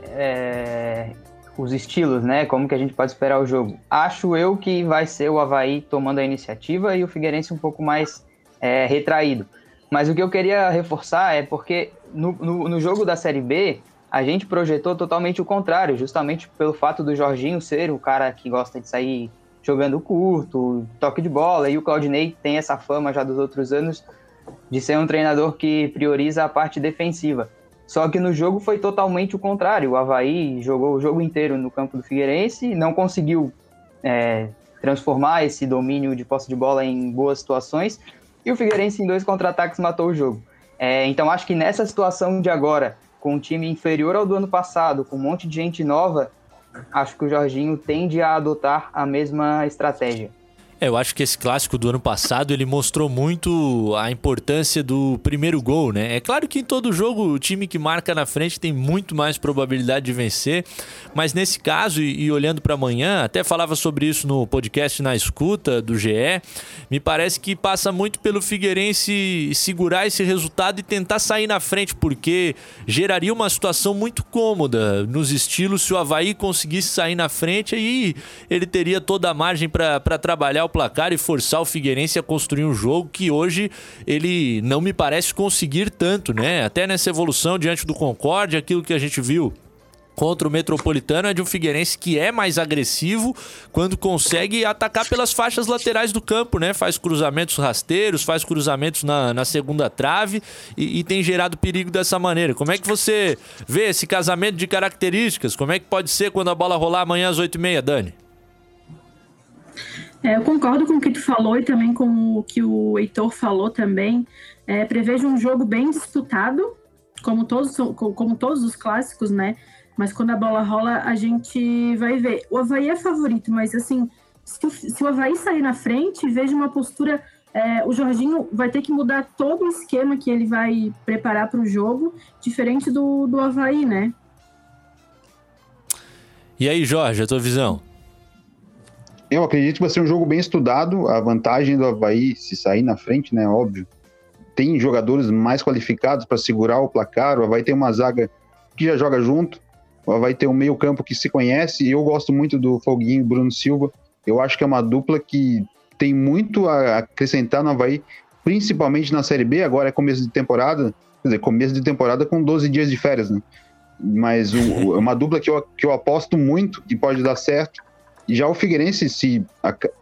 é, os estilos, né? Como que a gente pode esperar o jogo? Acho eu que vai ser o Havaí tomando a iniciativa e o Figueirense um pouco mais é, retraído. Mas o que eu queria reforçar é porque no, no, no, jogo da Série B, a gente projetou totalmente o contrário, justamente pelo fato do Jorginho ser o cara que gosta de sair jogando curto, toque de bola, e o Claudinei tem essa fama já dos outros anos de ser um treinador que prioriza a parte defensiva. Só que no jogo foi totalmente o contrário. O Havaí jogou o jogo inteiro no campo do Figueirense, não conseguiu é, transformar esse domínio de posse de bola em boas situações, e o Figueirense em dois contra-ataques matou o jogo. É, então acho que nessa situação de agora, com um time inferior ao do ano passado, com um monte de gente nova, acho que o Jorginho tende a adotar a mesma estratégia. É, eu acho que esse clássico do ano passado ele mostrou muito a importância do primeiro gol, né? É claro que em todo jogo o time que marca na frente tem muito mais probabilidade de vencer, mas nesse caso e, e olhando para amanhã, até falava sobre isso no podcast na escuta do GE, me parece que passa muito pelo Figueirense segurar esse resultado e tentar sair na frente, porque geraria uma situação muito cômoda nos estilos se o Havaí conseguisse sair na frente aí ele teria toda a margem para trabalhar o placar e forçar o Figueirense a construir um jogo que hoje ele não me parece conseguir tanto, né? Até nessa evolução diante do Concorde, aquilo que a gente viu contra o Metropolitano é de um Figueirense que é mais agressivo quando consegue atacar pelas faixas laterais do campo, né? Faz cruzamentos rasteiros, faz cruzamentos na, na segunda trave e, e, tem gerado perigo dessa maneira. Como é que você vê esse casamento de características? Como é que pode ser quando a bola rolar amanhã às 8h30, Dani? É, eu concordo com o que tu falou e também com o que o Heitor falou também. É, prevejo um jogo bem disputado, como todos, como todos os clássicos, né? Mas quando a bola rola, a gente vai ver. O Havaí é favorito, mas assim, se o, se o Havaí sair na frente, veja uma postura. É, o Jorginho vai ter que mudar todo o esquema que ele vai preparar para o jogo, diferente do, do Havaí, né? E aí, Jorge, a tua visão? Eu acredito que vai ser um jogo bem estudado. A vantagem do Havaí, se sair na frente, né? Óbvio. Tem jogadores mais qualificados para segurar o placar. O Havaí tem uma zaga que já joga junto. O Havaí tem um meio-campo que se conhece. E eu gosto muito do Foguinho Bruno Silva. Eu acho que é uma dupla que tem muito a acrescentar no Havaí, principalmente na Série B. Agora é começo de temporada. Quer dizer, começo de temporada com 12 dias de férias, né? Mas é uma dupla que eu, que eu aposto muito que pode dar certo já o Figueirense, se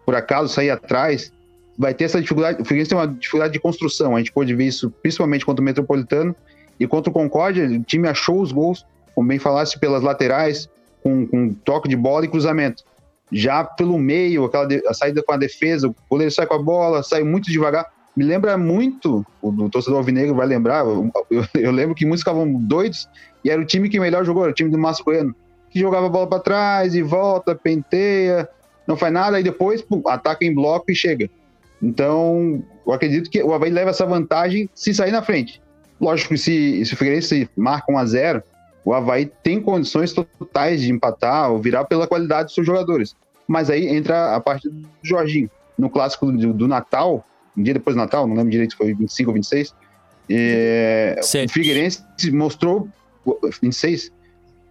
por acaso sair atrás, vai ter essa dificuldade. O Figueirense tem uma dificuldade de construção. A gente pode ver isso principalmente contra o Metropolitano e contra o Concórdia. O time achou os gols, como bem falasse, pelas laterais, com, com toque de bola e cruzamento. Já pelo meio, aquela de, a saída com a defesa, o goleiro sai com a bola, sai muito devagar. Me lembra muito, o, o torcedor alvinegro vai lembrar, eu, eu, lembro que muitos ficavam doidos e era o time que melhor jogou, era o time do Coelho que jogava a bola para trás e volta, penteia, não faz nada, e depois pum, ataca em bloco e chega. Então, eu acredito que o Havaí leva essa vantagem se sair na frente. Lógico que se, se o Figueirense marca 1 a 0 o Havaí tem condições totais de empatar ou virar pela qualidade dos seus jogadores. Mas aí entra a parte do Jorginho. No clássico do, do Natal, um dia depois do Natal, não lembro direito se foi 25 ou 26, é, o Figueirense mostrou 26,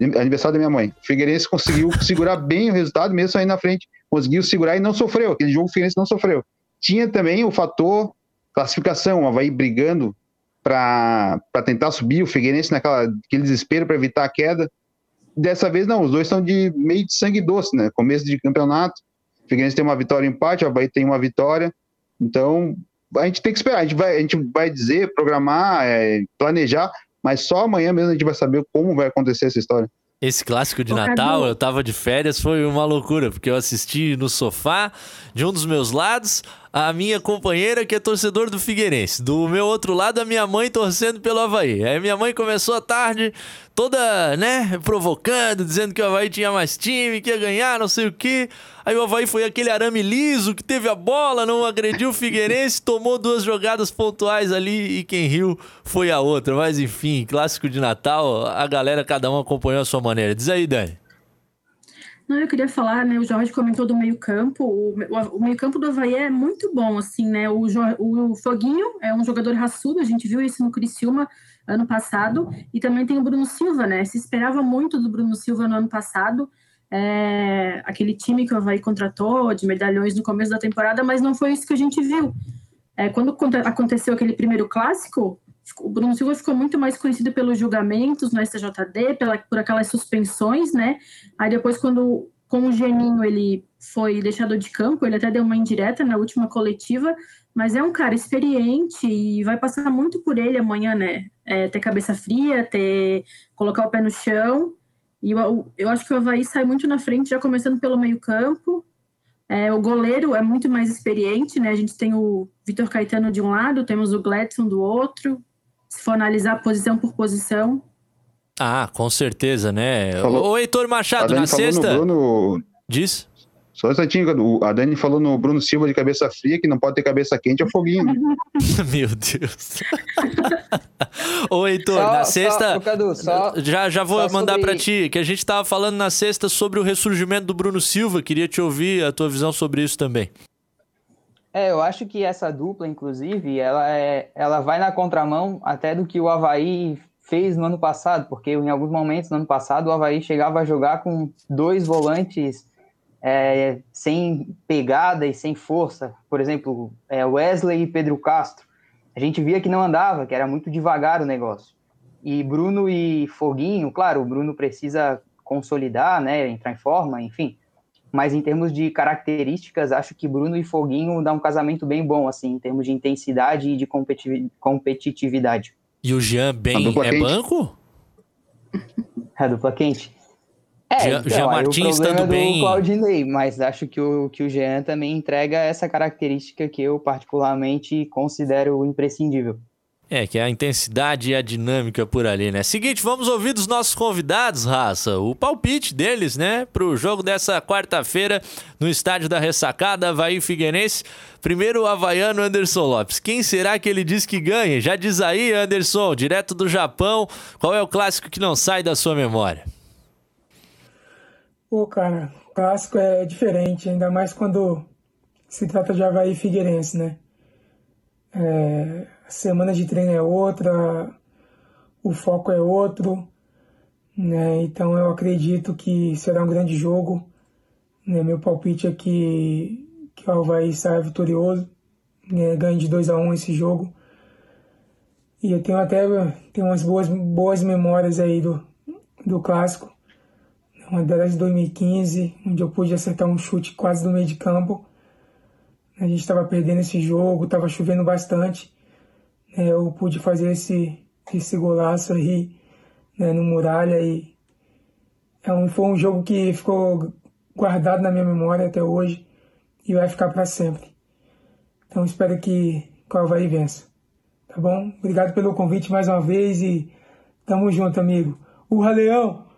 aniversário da minha mãe. O Figueirense conseguiu segurar bem o resultado, mesmo saindo na frente. Conseguiu segurar e não sofreu. Aquele jogo o Figueirense não sofreu. Tinha também o fator classificação, o Havaí brigando para tentar subir, o Figueirense naquele desespero para evitar a queda. Dessa vez não, os dois estão de meio de sangue doce, né? Começo de campeonato, o Figueirense tem uma vitória e empate, o Havaí tem uma vitória. Então, a gente tem que esperar, a gente vai, a gente vai dizer, programar, é, planejar, mas só amanhã mesmo a gente vai saber como vai acontecer essa história. Esse clássico de Natal, eu tava de férias, foi uma loucura, porque eu assisti no sofá de um dos meus lados, a minha companheira que é torcedor do Figueirense. Do meu outro lado, a minha mãe torcendo pelo Havaí. Aí minha mãe começou a tarde toda, né, provocando, dizendo que o Havaí tinha mais time, que ia ganhar, não sei o quê. Aí o Havaí foi aquele arame liso que teve a bola, não agrediu o Figueirense, tomou duas jogadas pontuais ali e quem riu foi a outra. Mas enfim, clássico de Natal, a galera, cada um acompanhou a sua maneira. Diz aí, Dani. Não, eu queria falar, né? O Jorge comentou do meio-campo. O, o meio-campo do Havaí é muito bom, assim, né? O, o Foguinho é um jogador raçudo, a gente viu isso no Criciúma ano passado. E também tem o Bruno Silva, né? Se esperava muito do Bruno Silva no ano passado. É, aquele time que o Havaí contratou de medalhões no começo da temporada, mas não foi isso que a gente viu. É, quando aconteceu aquele primeiro clássico, o Bruno Silva ficou muito mais conhecido pelos julgamentos no STJD, pela, por aquelas suspensões, né? Aí depois, quando com o Geninho ele foi deixado de campo, ele até deu uma indireta na última coletiva, mas é um cara experiente e vai passar muito por ele amanhã, né? É, ter cabeça fria, ter colocar o pé no chão. E eu, eu acho que o Havaí sai muito na frente, já começando pelo meio-campo. É, o goleiro é muito mais experiente, né? A gente tem o Vitor Caetano de um lado, temos o Gladson do outro, se for analisar posição por posição. Ah, com certeza, né? Falou, o Heitor Machado, na sexta. Bruno, Diz. Só um instantinho, a Dani falou no Bruno Silva de cabeça fria que não pode ter cabeça quente, é foguinho. Né? Meu Deus. Ô, Heitor, só, na sexta. Só, Cadu, só, já, já vou mandar sobre... para ti, que a gente tava falando na sexta sobre o ressurgimento do Bruno Silva. Queria te ouvir a tua visão sobre isso também. É, eu acho que essa dupla, inclusive, ela, é, ela vai na contramão até do que o Havaí fez no ano passado, porque em alguns momentos no ano passado o Havaí chegava a jogar com dois volantes é, sem pegada e sem força. Por exemplo, é, Wesley e Pedro Castro. A gente via que não andava, que era muito devagar o negócio. E Bruno e Foguinho, claro, o Bruno precisa consolidar, né, entrar em forma, enfim. Mas em termos de características, acho que Bruno e Foguinho dá um casamento bem bom, assim, em termos de intensidade e de competitividade. E o Jean bem é quente. banco? É a dupla quente. É, Jean, então, Jean Martins estando bem. Claudinei, mas acho que o, que o Jean também entrega essa característica que eu particularmente considero imprescindível. É, que é a intensidade e a dinâmica por ali, né? Seguinte, vamos ouvir dos nossos convidados, raça, o palpite deles, né, pro jogo dessa quarta-feira no estádio da Ressacada, Havaí Figueirense. Primeiro o havaiano Anderson Lopes. Quem será que ele diz que ganha? Já diz aí, Anderson, direto do Japão, qual é o clássico que não sai da sua memória? Pô, cara, clássico é diferente, ainda mais quando se trata de Havaí Figueirense, né? É, a semana de treino é outra, o foco é outro, né? Então eu acredito que será um grande jogo. Né? Meu palpite é que, que o Havaí saia vitorioso, né? ganhe de 2 a 1 um esse jogo. E eu tenho até tenho umas boas, boas memórias aí do, do clássico uma delas de 2015, onde eu pude acertar um chute quase no meio de campo. A gente estava perdendo esse jogo, estava chovendo bastante. Né? Eu pude fazer esse, esse golaço aí né, no Muralha e é um, foi um jogo que ficou guardado na minha memória até hoje e vai ficar para sempre. Então espero que, que o Havaí vença. Tá bom? Obrigado pelo convite mais uma vez e tamo junto, amigo. Urra, Leão!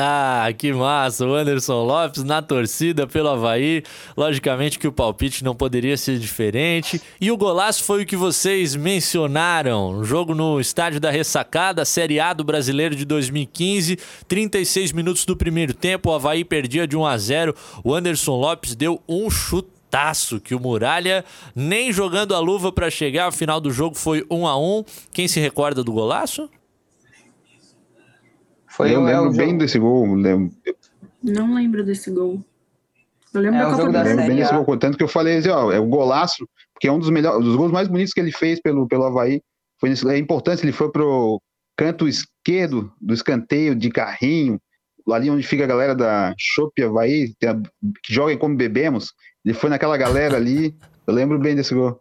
Ah, que massa! O Anderson Lopes na torcida pelo Havaí. Logicamente que o palpite não poderia ser diferente. E o golaço foi o que vocês mencionaram. jogo no estádio da Ressacada, Série A do Brasileiro de 2015. 36 minutos do primeiro tempo, o Havaí perdia de 1 a 0. O Anderson Lopes deu um chutaço que o Muralha, nem jogando a luva para chegar ao final do jogo, foi 1 a 1. Quem se recorda do golaço? Foi eu lembro bem jogo. desse gol. Lembro. Não lembro desse gol. Eu lembro é da Copa do Brasil. bem desse gol, tanto que eu falei assim, ó, é o golaço, porque é um dos melhores, dos gols mais bonitos que ele fez pelo, pelo Havaí. Foi nesse, é importante, ele foi pro canto esquerdo do escanteio de carrinho, ali onde fica a galera da Chopp Havaí, que, que joga como bebemos. Ele foi naquela galera ali. Eu lembro bem desse gol.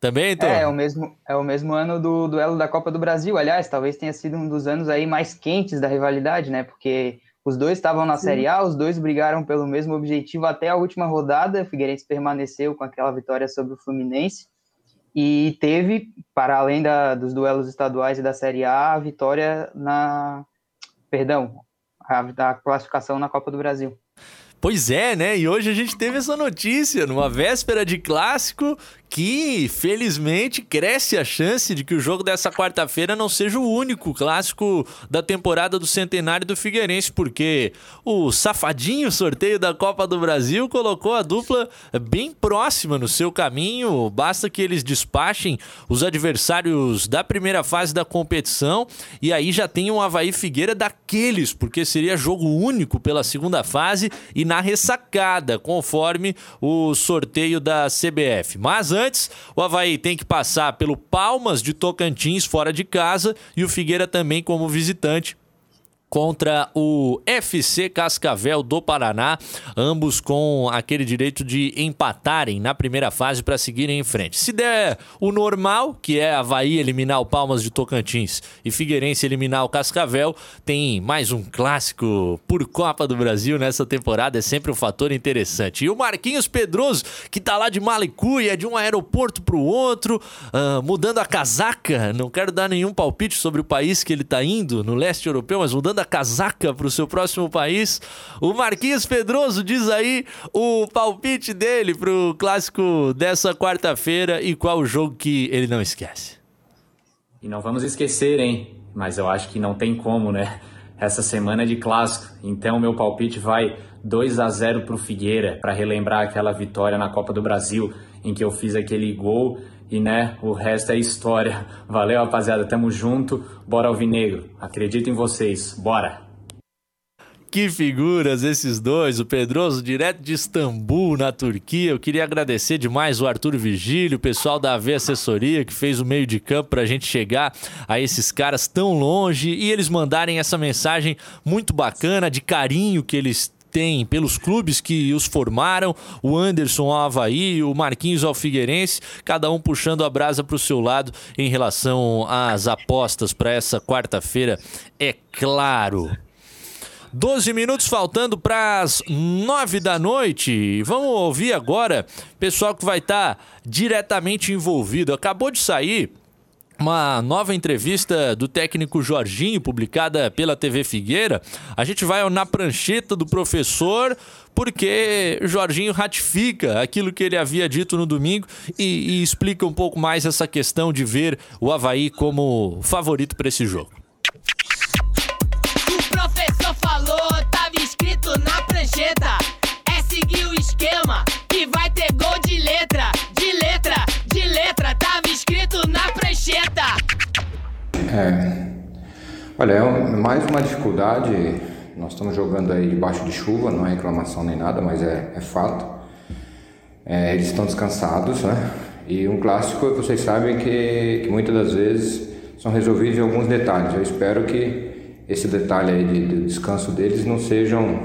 Também, então? É, é o mesmo, é o mesmo ano do duelo da Copa do Brasil. Aliás, talvez tenha sido um dos anos aí mais quentes da rivalidade, né? Porque os dois estavam na Sim. Série A, os dois brigaram pelo mesmo objetivo até a última rodada. O Figueirense permaneceu com aquela vitória sobre o Fluminense. E teve, para além da, dos duelos estaduais e da Série A, a vitória na. Perdão, a, a classificação na Copa do Brasil. Pois é, né? E hoje a gente teve essa notícia, numa véspera de clássico, que felizmente cresce a chance de que o jogo dessa quarta-feira não seja o único clássico da temporada do centenário do Figueirense, porque o safadinho sorteio da Copa do Brasil colocou a dupla bem próxima no seu caminho. Basta que eles despachem os adversários da primeira fase da competição e aí já tem um Havaí Figueira daqueles, porque seria jogo único pela segunda fase e na ressacada, conforme o sorteio da CBF. Mas antes, o Havaí tem que passar pelo Palmas de Tocantins fora de casa e o Figueira também como visitante contra o FC Cascavel do Paraná, ambos com aquele direito de empatarem na primeira fase para seguirem em frente. Se der o normal, que é Havaí eliminar o Palmas de Tocantins e Figueirense eliminar o Cascavel, tem mais um clássico por Copa do Brasil nessa temporada, é sempre um fator interessante. E o Marquinhos Pedroso, que tá lá de Malicuia, de um aeroporto para o outro, uh, mudando a casaca, não quero dar nenhum palpite sobre o país que ele tá indo, no leste europeu, mas mudando manda casaca pro seu próximo país. O Marquinhos Pedroso diz aí o palpite dele pro clássico dessa quarta-feira e qual o jogo que ele não esquece. E não vamos esquecer, hein? Mas eu acho que não tem como, né? Essa semana é de clássico. Então meu palpite vai 2 a 0 pro Figueira para relembrar aquela vitória na Copa do Brasil em que eu fiz aquele gol e né, o resto é história. Valeu, rapaziada, tamo junto. Bora Alvinegro. Acredito em vocês. Bora. Que figuras esses dois, o Pedroso direto de Istambul, na Turquia. Eu queria agradecer demais o Arthur Vigílio, o pessoal da AV Assessoria, que fez o meio de campo para a gente chegar a esses caras tão longe e eles mandarem essa mensagem muito bacana, de carinho que eles tem pelos clubes que os formaram, o Anderson ao Havaí, o Marquinhos ao Figueirense, cada um puxando a brasa para o seu lado em relação às apostas para essa quarta-feira, é claro. 12 minutos faltando para as 9 da noite. Vamos ouvir agora pessoal que vai estar tá diretamente envolvido. Acabou de sair uma nova entrevista do técnico Jorginho, publicada pela TV Figueira. A gente vai na prancheta do professor, porque Jorginho ratifica aquilo que ele havia dito no domingo e, e explica um pouco mais essa questão de ver o Havaí como favorito para esse jogo. O professor falou, estava escrito na prancheta. É seguir o esquema que vai ter gol de letra, É. Olha, é mais uma dificuldade. Nós estamos jogando aí debaixo de chuva, não é reclamação nem nada, mas é, é fato. É, eles estão descansados, né? E um clássico, vocês sabem que, que muitas das vezes são resolvidos em alguns detalhes. Eu espero que esse detalhe aí de, de descanso deles não sejam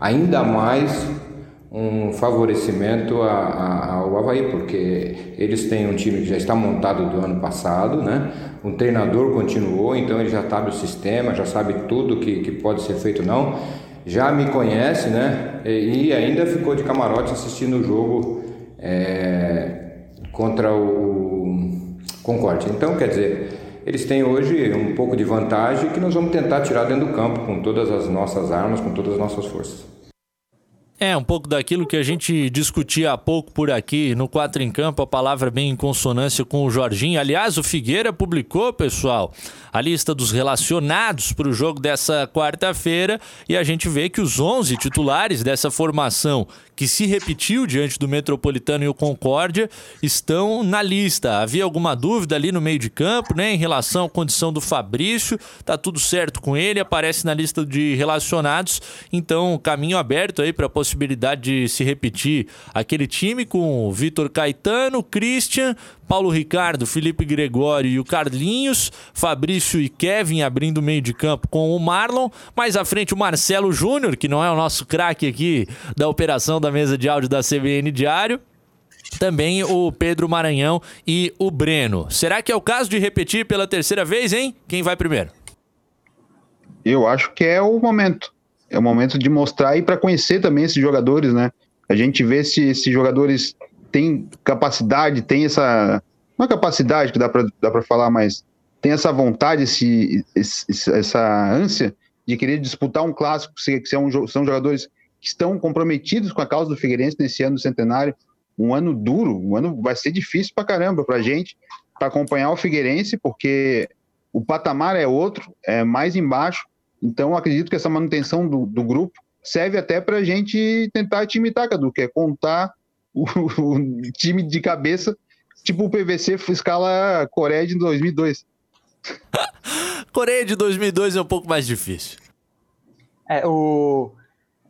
ainda mais um favorecimento a, a, ao Havaí, porque eles têm um time que já está montado do ano passado, né? O treinador continuou, então ele já sabe o sistema, já sabe tudo que, que pode ser feito não. Já me conhece, né? E, e ainda ficou de camarote assistindo o jogo é, contra o Concorde. Então, quer dizer, eles têm hoje um pouco de vantagem que nós vamos tentar tirar dentro do campo com todas as nossas armas, com todas as nossas forças. É, um pouco daquilo que a gente discutia há pouco por aqui no Quatro em Campo, a palavra bem em consonância com o Jorginho. Aliás, o Figueira publicou, pessoal, a lista dos relacionados para o jogo dessa quarta-feira e a gente vê que os 11 titulares dessa formação que se repetiu diante do Metropolitano e o Concórdia, estão na lista. Havia alguma dúvida ali no meio de campo, né, em relação à condição do Fabrício? Tá tudo certo com ele, aparece na lista de relacionados, então caminho aberto aí para a possibilidade de se repetir aquele time com Vitor Caetano, Christian, Paulo Ricardo, Felipe Gregório e o Carlinhos, Fabrício e Kevin abrindo o meio de campo com o Marlon, mais à frente o Marcelo Júnior, que não é o nosso craque aqui da operação da mesa de áudio da CBN Diário. Também o Pedro Maranhão e o Breno. Será que é o caso de repetir pela terceira vez, hein? Quem vai primeiro? Eu acho que é o momento. É o momento de mostrar e para conhecer também esses jogadores, né? A gente vê se esses jogadores têm capacidade, têm essa. Não é capacidade que dá para falar, mas tem essa vontade, esse, esse, essa ânsia de querer disputar um clássico, que são, são jogadores que estão comprometidos com a causa do Figueirense nesse ano do centenário. Um ano duro, um ano vai ser difícil para caramba para gente, para acompanhar o Figueirense, porque o patamar é outro, é mais embaixo. Então, acredito que essa manutenção do, do grupo serve até para a gente tentar te imitar, Cadu, que é contar o, o, time de cabeça, tipo o PVC escala Coreia de 2002. Coreia de 2002 é um pouco mais difícil. É, o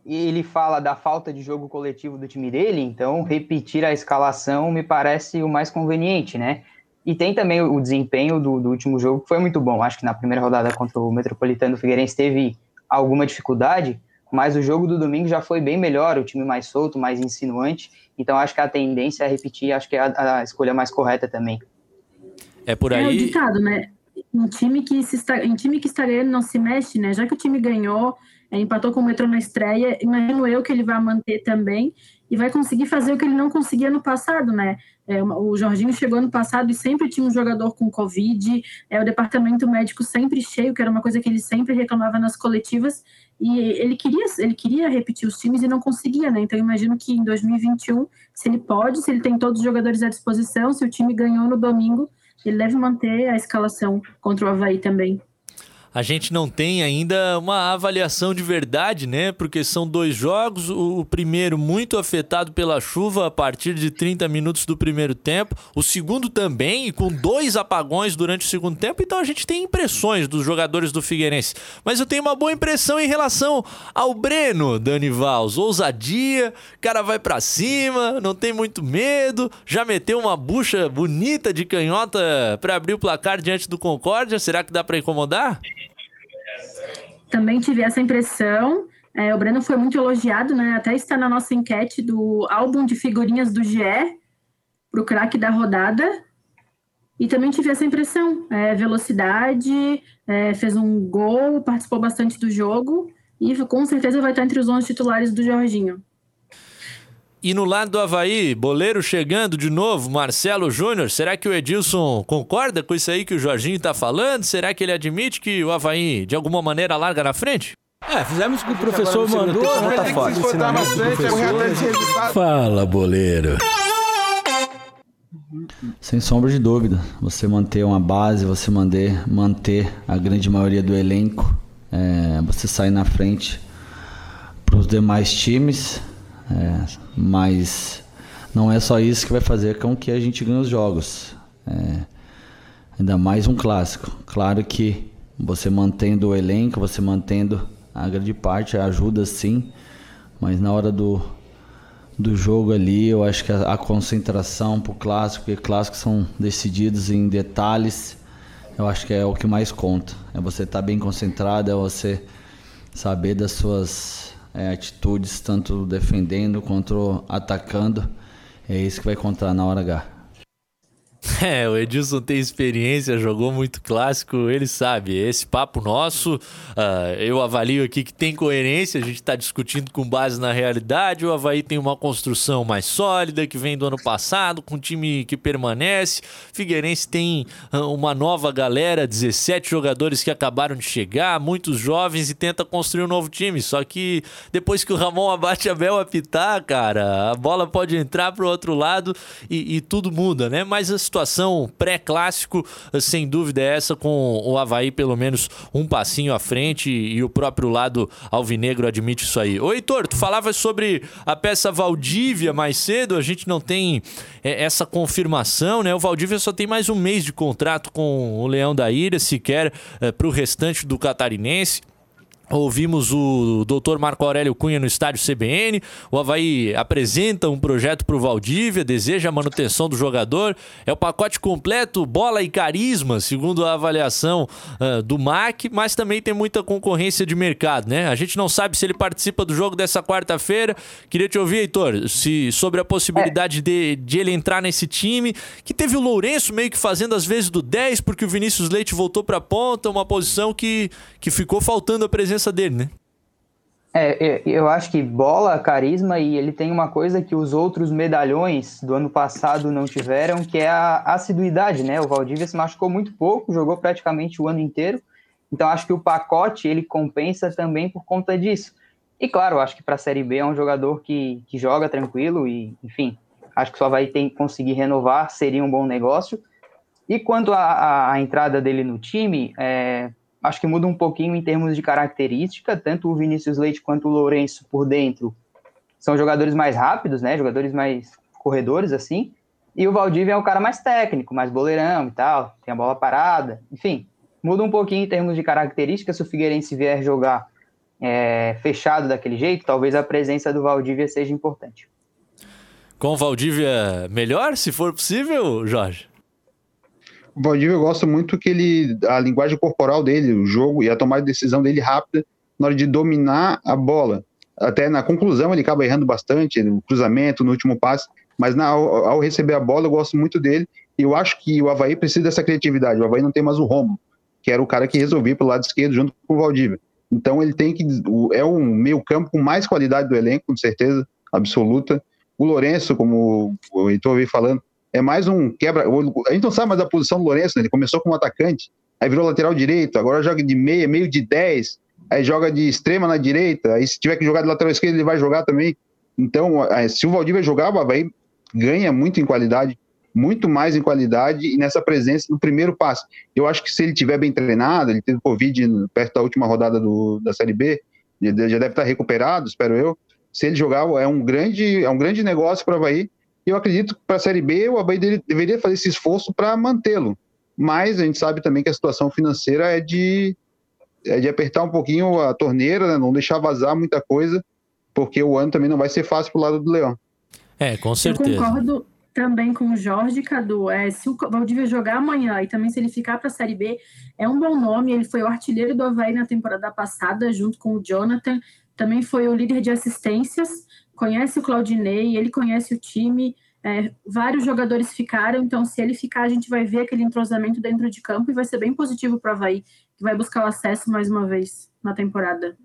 ele fala da falta de jogo coletivo do time dele, então repetir a escalação me parece o mais conveniente, né? E tem também o desempenho do, do último jogo, que foi muito bom. Acho que na primeira rodada contra o Metropolitano, Figueirense teve alguma dificuldade, mas o jogo do domingo já foi bem melhor, o time mais solto, mais insinuante. Então acho que a tendência é repetir, acho que é a, a escolha mais correta também. É por aí. É o ditado, né? Um time que se está, em time que está ganhando não se mexe, né? Já que o time ganhou, é, empatou com o Metro na estreia, imagino eu que ele vai manter também. E vai conseguir fazer o que ele não conseguia no passado, né? É, o Jorginho chegou ano passado e sempre tinha um jogador com Covid, é, o departamento médico sempre cheio, que era uma coisa que ele sempre reclamava nas coletivas, e ele queria, ele queria repetir os times e não conseguia, né? Então, imagino que em 2021, se ele pode, se ele tem todos os jogadores à disposição, se o time ganhou no domingo, ele deve manter a escalação contra o Havaí também a gente não tem ainda uma avaliação de verdade, né? Porque são dois jogos, o primeiro muito afetado pela chuva a partir de 30 minutos do primeiro tempo, o segundo também, com dois apagões durante o segundo tempo, então a gente tem impressões dos jogadores do Figueirense. Mas eu tenho uma boa impressão em relação ao Breno, Dani Valls. Ousadia, cara vai para cima, não tem muito medo, já meteu uma bucha bonita de canhota para abrir o placar diante do Concórdia. Será que dá para incomodar? Também tive essa impressão. É, o Breno foi muito elogiado, né? Até está na nossa enquete do álbum de figurinhas do GE para o craque da rodada. E também tive essa impressão. É, velocidade, é, fez um gol, participou bastante do jogo e com certeza vai estar entre os 11 titulares do Jorginho. E no lado do Havaí, boleiro chegando de novo, Marcelo Júnior. Será que o Edilson concorda com isso aí que o Jorginho tá falando? Será que ele admite que o Havaí, de alguma maneira, larga na frente? É, fizemos o que o professor mandou, né? Tá fácil. Fala, boleiro. Sem sombra de dúvida, você manter uma base, você manter, manter a grande maioria do elenco, é, você sair na frente para os demais times, é, mas não é só isso que vai fazer com que a gente ganhe os jogos. É, ainda mais um clássico. Claro que você mantendo o elenco, você mantendo a grande parte ajuda sim, mas na hora do, do jogo ali, eu acho que a, a concentração pro clássico, porque clássicos são decididos em detalhes, eu acho que é o que mais conta. É você estar tá bem concentrado, é você saber das suas é, atitudes, tanto defendendo quanto atacando. É isso que vai contar na hora H. É, o Edilson tem experiência, jogou muito clássico, ele sabe. Esse papo nosso, uh, eu avalio aqui que tem coerência, a gente está discutindo com base na realidade. O Havaí tem uma construção mais sólida, que vem do ano passado, com um time que permanece. Figueirense tem uh, uma nova galera, 17 jogadores que acabaram de chegar, muitos jovens, e tenta construir um novo time. Só que depois que o Ramon abate a Bel apitar, cara, a bola pode entrar para o outro lado e, e tudo muda, né? Mas situação pré-clássico, sem dúvida, é essa, com o Havaí pelo menos um passinho à frente e o próprio lado alvinegro admite isso aí. Ô Heitor, tu falavas sobre a peça Valdívia mais cedo, a gente não tem é, essa confirmação, né? O Valdívia só tem mais um mês de contrato com o Leão da Ilha, sequer é, para o restante do catarinense. Ouvimos o doutor Marco Aurélio Cunha no estádio CBN. O Havaí apresenta um projeto para o Valdívia, deseja a manutenção do jogador. É o pacote completo, bola e carisma, segundo a avaliação uh, do MAC, mas também tem muita concorrência de mercado, né? A gente não sabe se ele participa do jogo dessa quarta-feira. Queria te ouvir, Heitor, se, sobre a possibilidade de, de ele entrar nesse time, que teve o Lourenço meio que fazendo às vezes do 10, porque o Vinícius Leite voltou para a ponta, uma posição que, que ficou faltando a presença presença dele, né? É, eu acho que bola, carisma e ele tem uma coisa que os outros medalhões do ano passado não tiveram, que é a assiduidade, né? O Valdívia se machucou muito pouco, jogou praticamente o ano inteiro. Então acho que o pacote ele compensa também por conta disso. E claro, acho que para a Série B é um jogador que, que joga tranquilo e, enfim, acho que só vai ter conseguir renovar, seria um bom negócio. E quanto à entrada dele no time, é, acho que muda um pouquinho em termos de característica, tanto o Vinícius Leite quanto o Lourenço por dentro são jogadores mais rápidos, né, jogadores mais corredores, assim, e o Valdívia é um cara mais técnico, mais boleirão e tal, tem a bola parada, enfim, muda um pouquinho em termos de característica, se o Figueirense vier jogar é, fechado daquele jeito, talvez a presença do Valdívia seja importante. Com o Valdívia melhor, se for possível, Jorge? O Valdívia eu gosto muito que ele, a linguagem corporal dele, o jogo e a tomada de decisão dele rápida na hora de dominar a bola. Até na conclusão ele acaba errando bastante, no cruzamento, no último passe, mas na, ao, ao, receber a bola eu gosto muito dele e eu acho que o Havaí precisa dessa criatividade. O Havaí não tem mais o Romo, que era o cara que resolvia pelo lado esquerdo junto com o Valdívia. Então ele tem que. É um meio campo com mais qualidade do elenco, com certeza absoluta. O Lourenço, como o Heitor veio falando, é mais um quebra. A gente não sabe mais a posição do Lourenço, né? ele começou como atacante, aí virou lateral direito, agora joga de meia, meio de 10, aí joga de extrema na direita, aí se tiver que jogar de lateral esquerdo, ele vai jogar também. Então, se o Valdívia jogar, o Havaí ganha muito em qualidade, muito mais em qualidade e nessa presença no primeiro passo. Eu acho que se ele tiver bem treinado, ele teve Covid perto da última rodada do, da Série B, já deve estar recuperado, espero eu. Se ele jogar, é um grande, é um grande negócio para o Havaí. E eu acredito que para a Série B, o Havaí deveria fazer esse esforço para mantê-lo. Mas a gente sabe também que a situação financeira é de, é de apertar um pouquinho a torneira, né? não deixar vazar muita coisa, porque o ano também não vai ser fácil para o lado do Leão. É, com certeza. Eu concordo também com o Jorge Cadu. É, se o Valdívia jogar amanhã e também se ele ficar para a Série B, é um bom nome. Ele foi o artilheiro do Havaí na temporada passada, junto com o Jonathan. Também foi o líder de assistências. Conhece o Claudinei, ele conhece o time. É, vários jogadores ficaram, então se ele ficar, a gente vai ver aquele entrosamento dentro de campo e vai ser bem positivo para o Havaí, que vai buscar o acesso mais uma vez na temporada.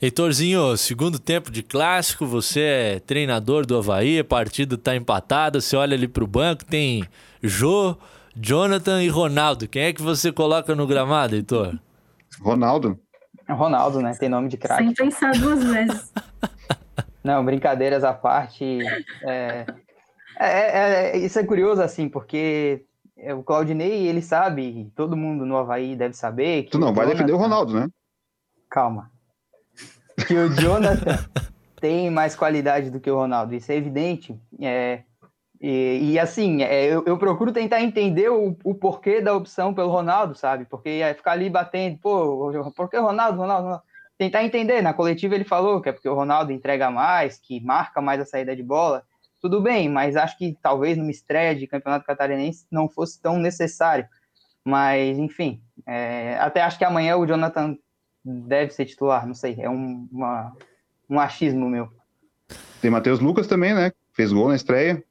Heitorzinho, segundo tempo de clássico, você é treinador do Havaí, a partida tá empatada, você olha ali pro banco, tem Jô, Jonathan e Ronaldo. Quem é que você coloca no gramado, Heitor? Ronaldo. É Ronaldo, né? Tem nome de craque. Sem pensar duas vezes. Não, brincadeiras à parte. É, é, é, é, isso é curioso, assim, porque o Claudinei, ele sabe, todo mundo no Havaí deve saber. tu não vai Jonathan... defender o Ronaldo, né? Calma que o Jonathan tem mais qualidade do que o Ronaldo. Isso é evidente. É, e, e assim, é, eu, eu, procuro tentar entender o, o, porquê da opção pelo Ronaldo, sabe? Porque é ficar ali batendo, pô, por que Ronaldo, Ronaldo, Ronaldo? Tentar entender. Na coletiva ele falou que é porque o Ronaldo entrega mais, que marca mais a saída de bola. Tudo bem, mas acho que talvez numa estreia de campeonato catarinense não fosse tão necessário. Mas, enfim, é, até acho que amanhã o Jonathan deve ser titular, não sei, é um, uma, um achismo meu. Tem Matheus Lucas também, né? Fez gol na estreia.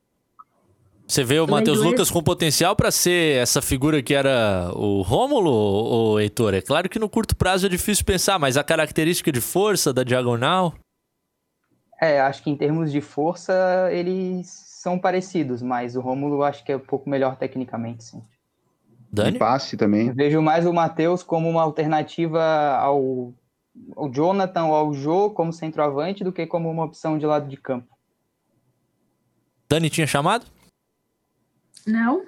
Você vê o Matheus Lucas com potencial para ser essa figura que era o Rômulo, ou Heitor? É claro que no curto prazo é difícil pensar, mas a característica de força da diagonal. É, acho que em termos de força eles são parecidos, mas o Rômulo acho que é um pouco melhor tecnicamente, sim. Dani? passe também. vejo mais o Matheus como uma alternativa ao, ao Jonathan ou ao Jô como centroavante do que como uma opção de lado de campo. Dani tinha chamado? Não.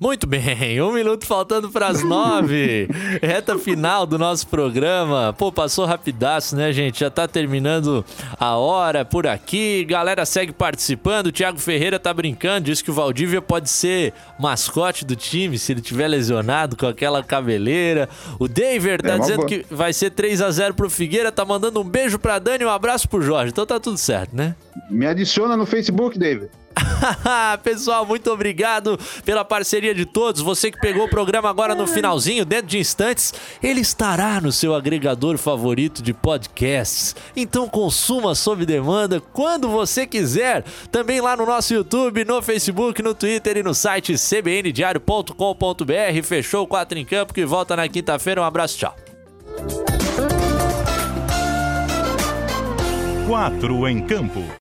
Muito bem, um minuto faltando para as nove. Reta final do nosso programa. Pô, passou rapidaço, né, gente? Já tá terminando a hora por aqui. Galera segue participando. O Thiago Ferreira tá brincando, diz que o Valdívia pode ser mascote do time se ele tiver lesionado com aquela cabeleira. O David tá é dizendo boa. que vai ser 3 a 0 pro Figueira, tá mandando um beijo pra Dani e um abraço pro Jorge. Então tá tudo certo, né? Me adiciona no Facebook, David. Pessoal, muito obrigado pela parceria de todos. Você que pegou o programa agora no finalzinho, dentro de instantes, ele estará no seu agregador favorito de podcasts. Então consuma sob demanda quando você quiser. Também lá no nosso YouTube, no Facebook, no Twitter e no site cbndiario.com.br. Fechou o 4 em Campo que volta na quinta-feira. Um abraço, tchau. 4 em Campo.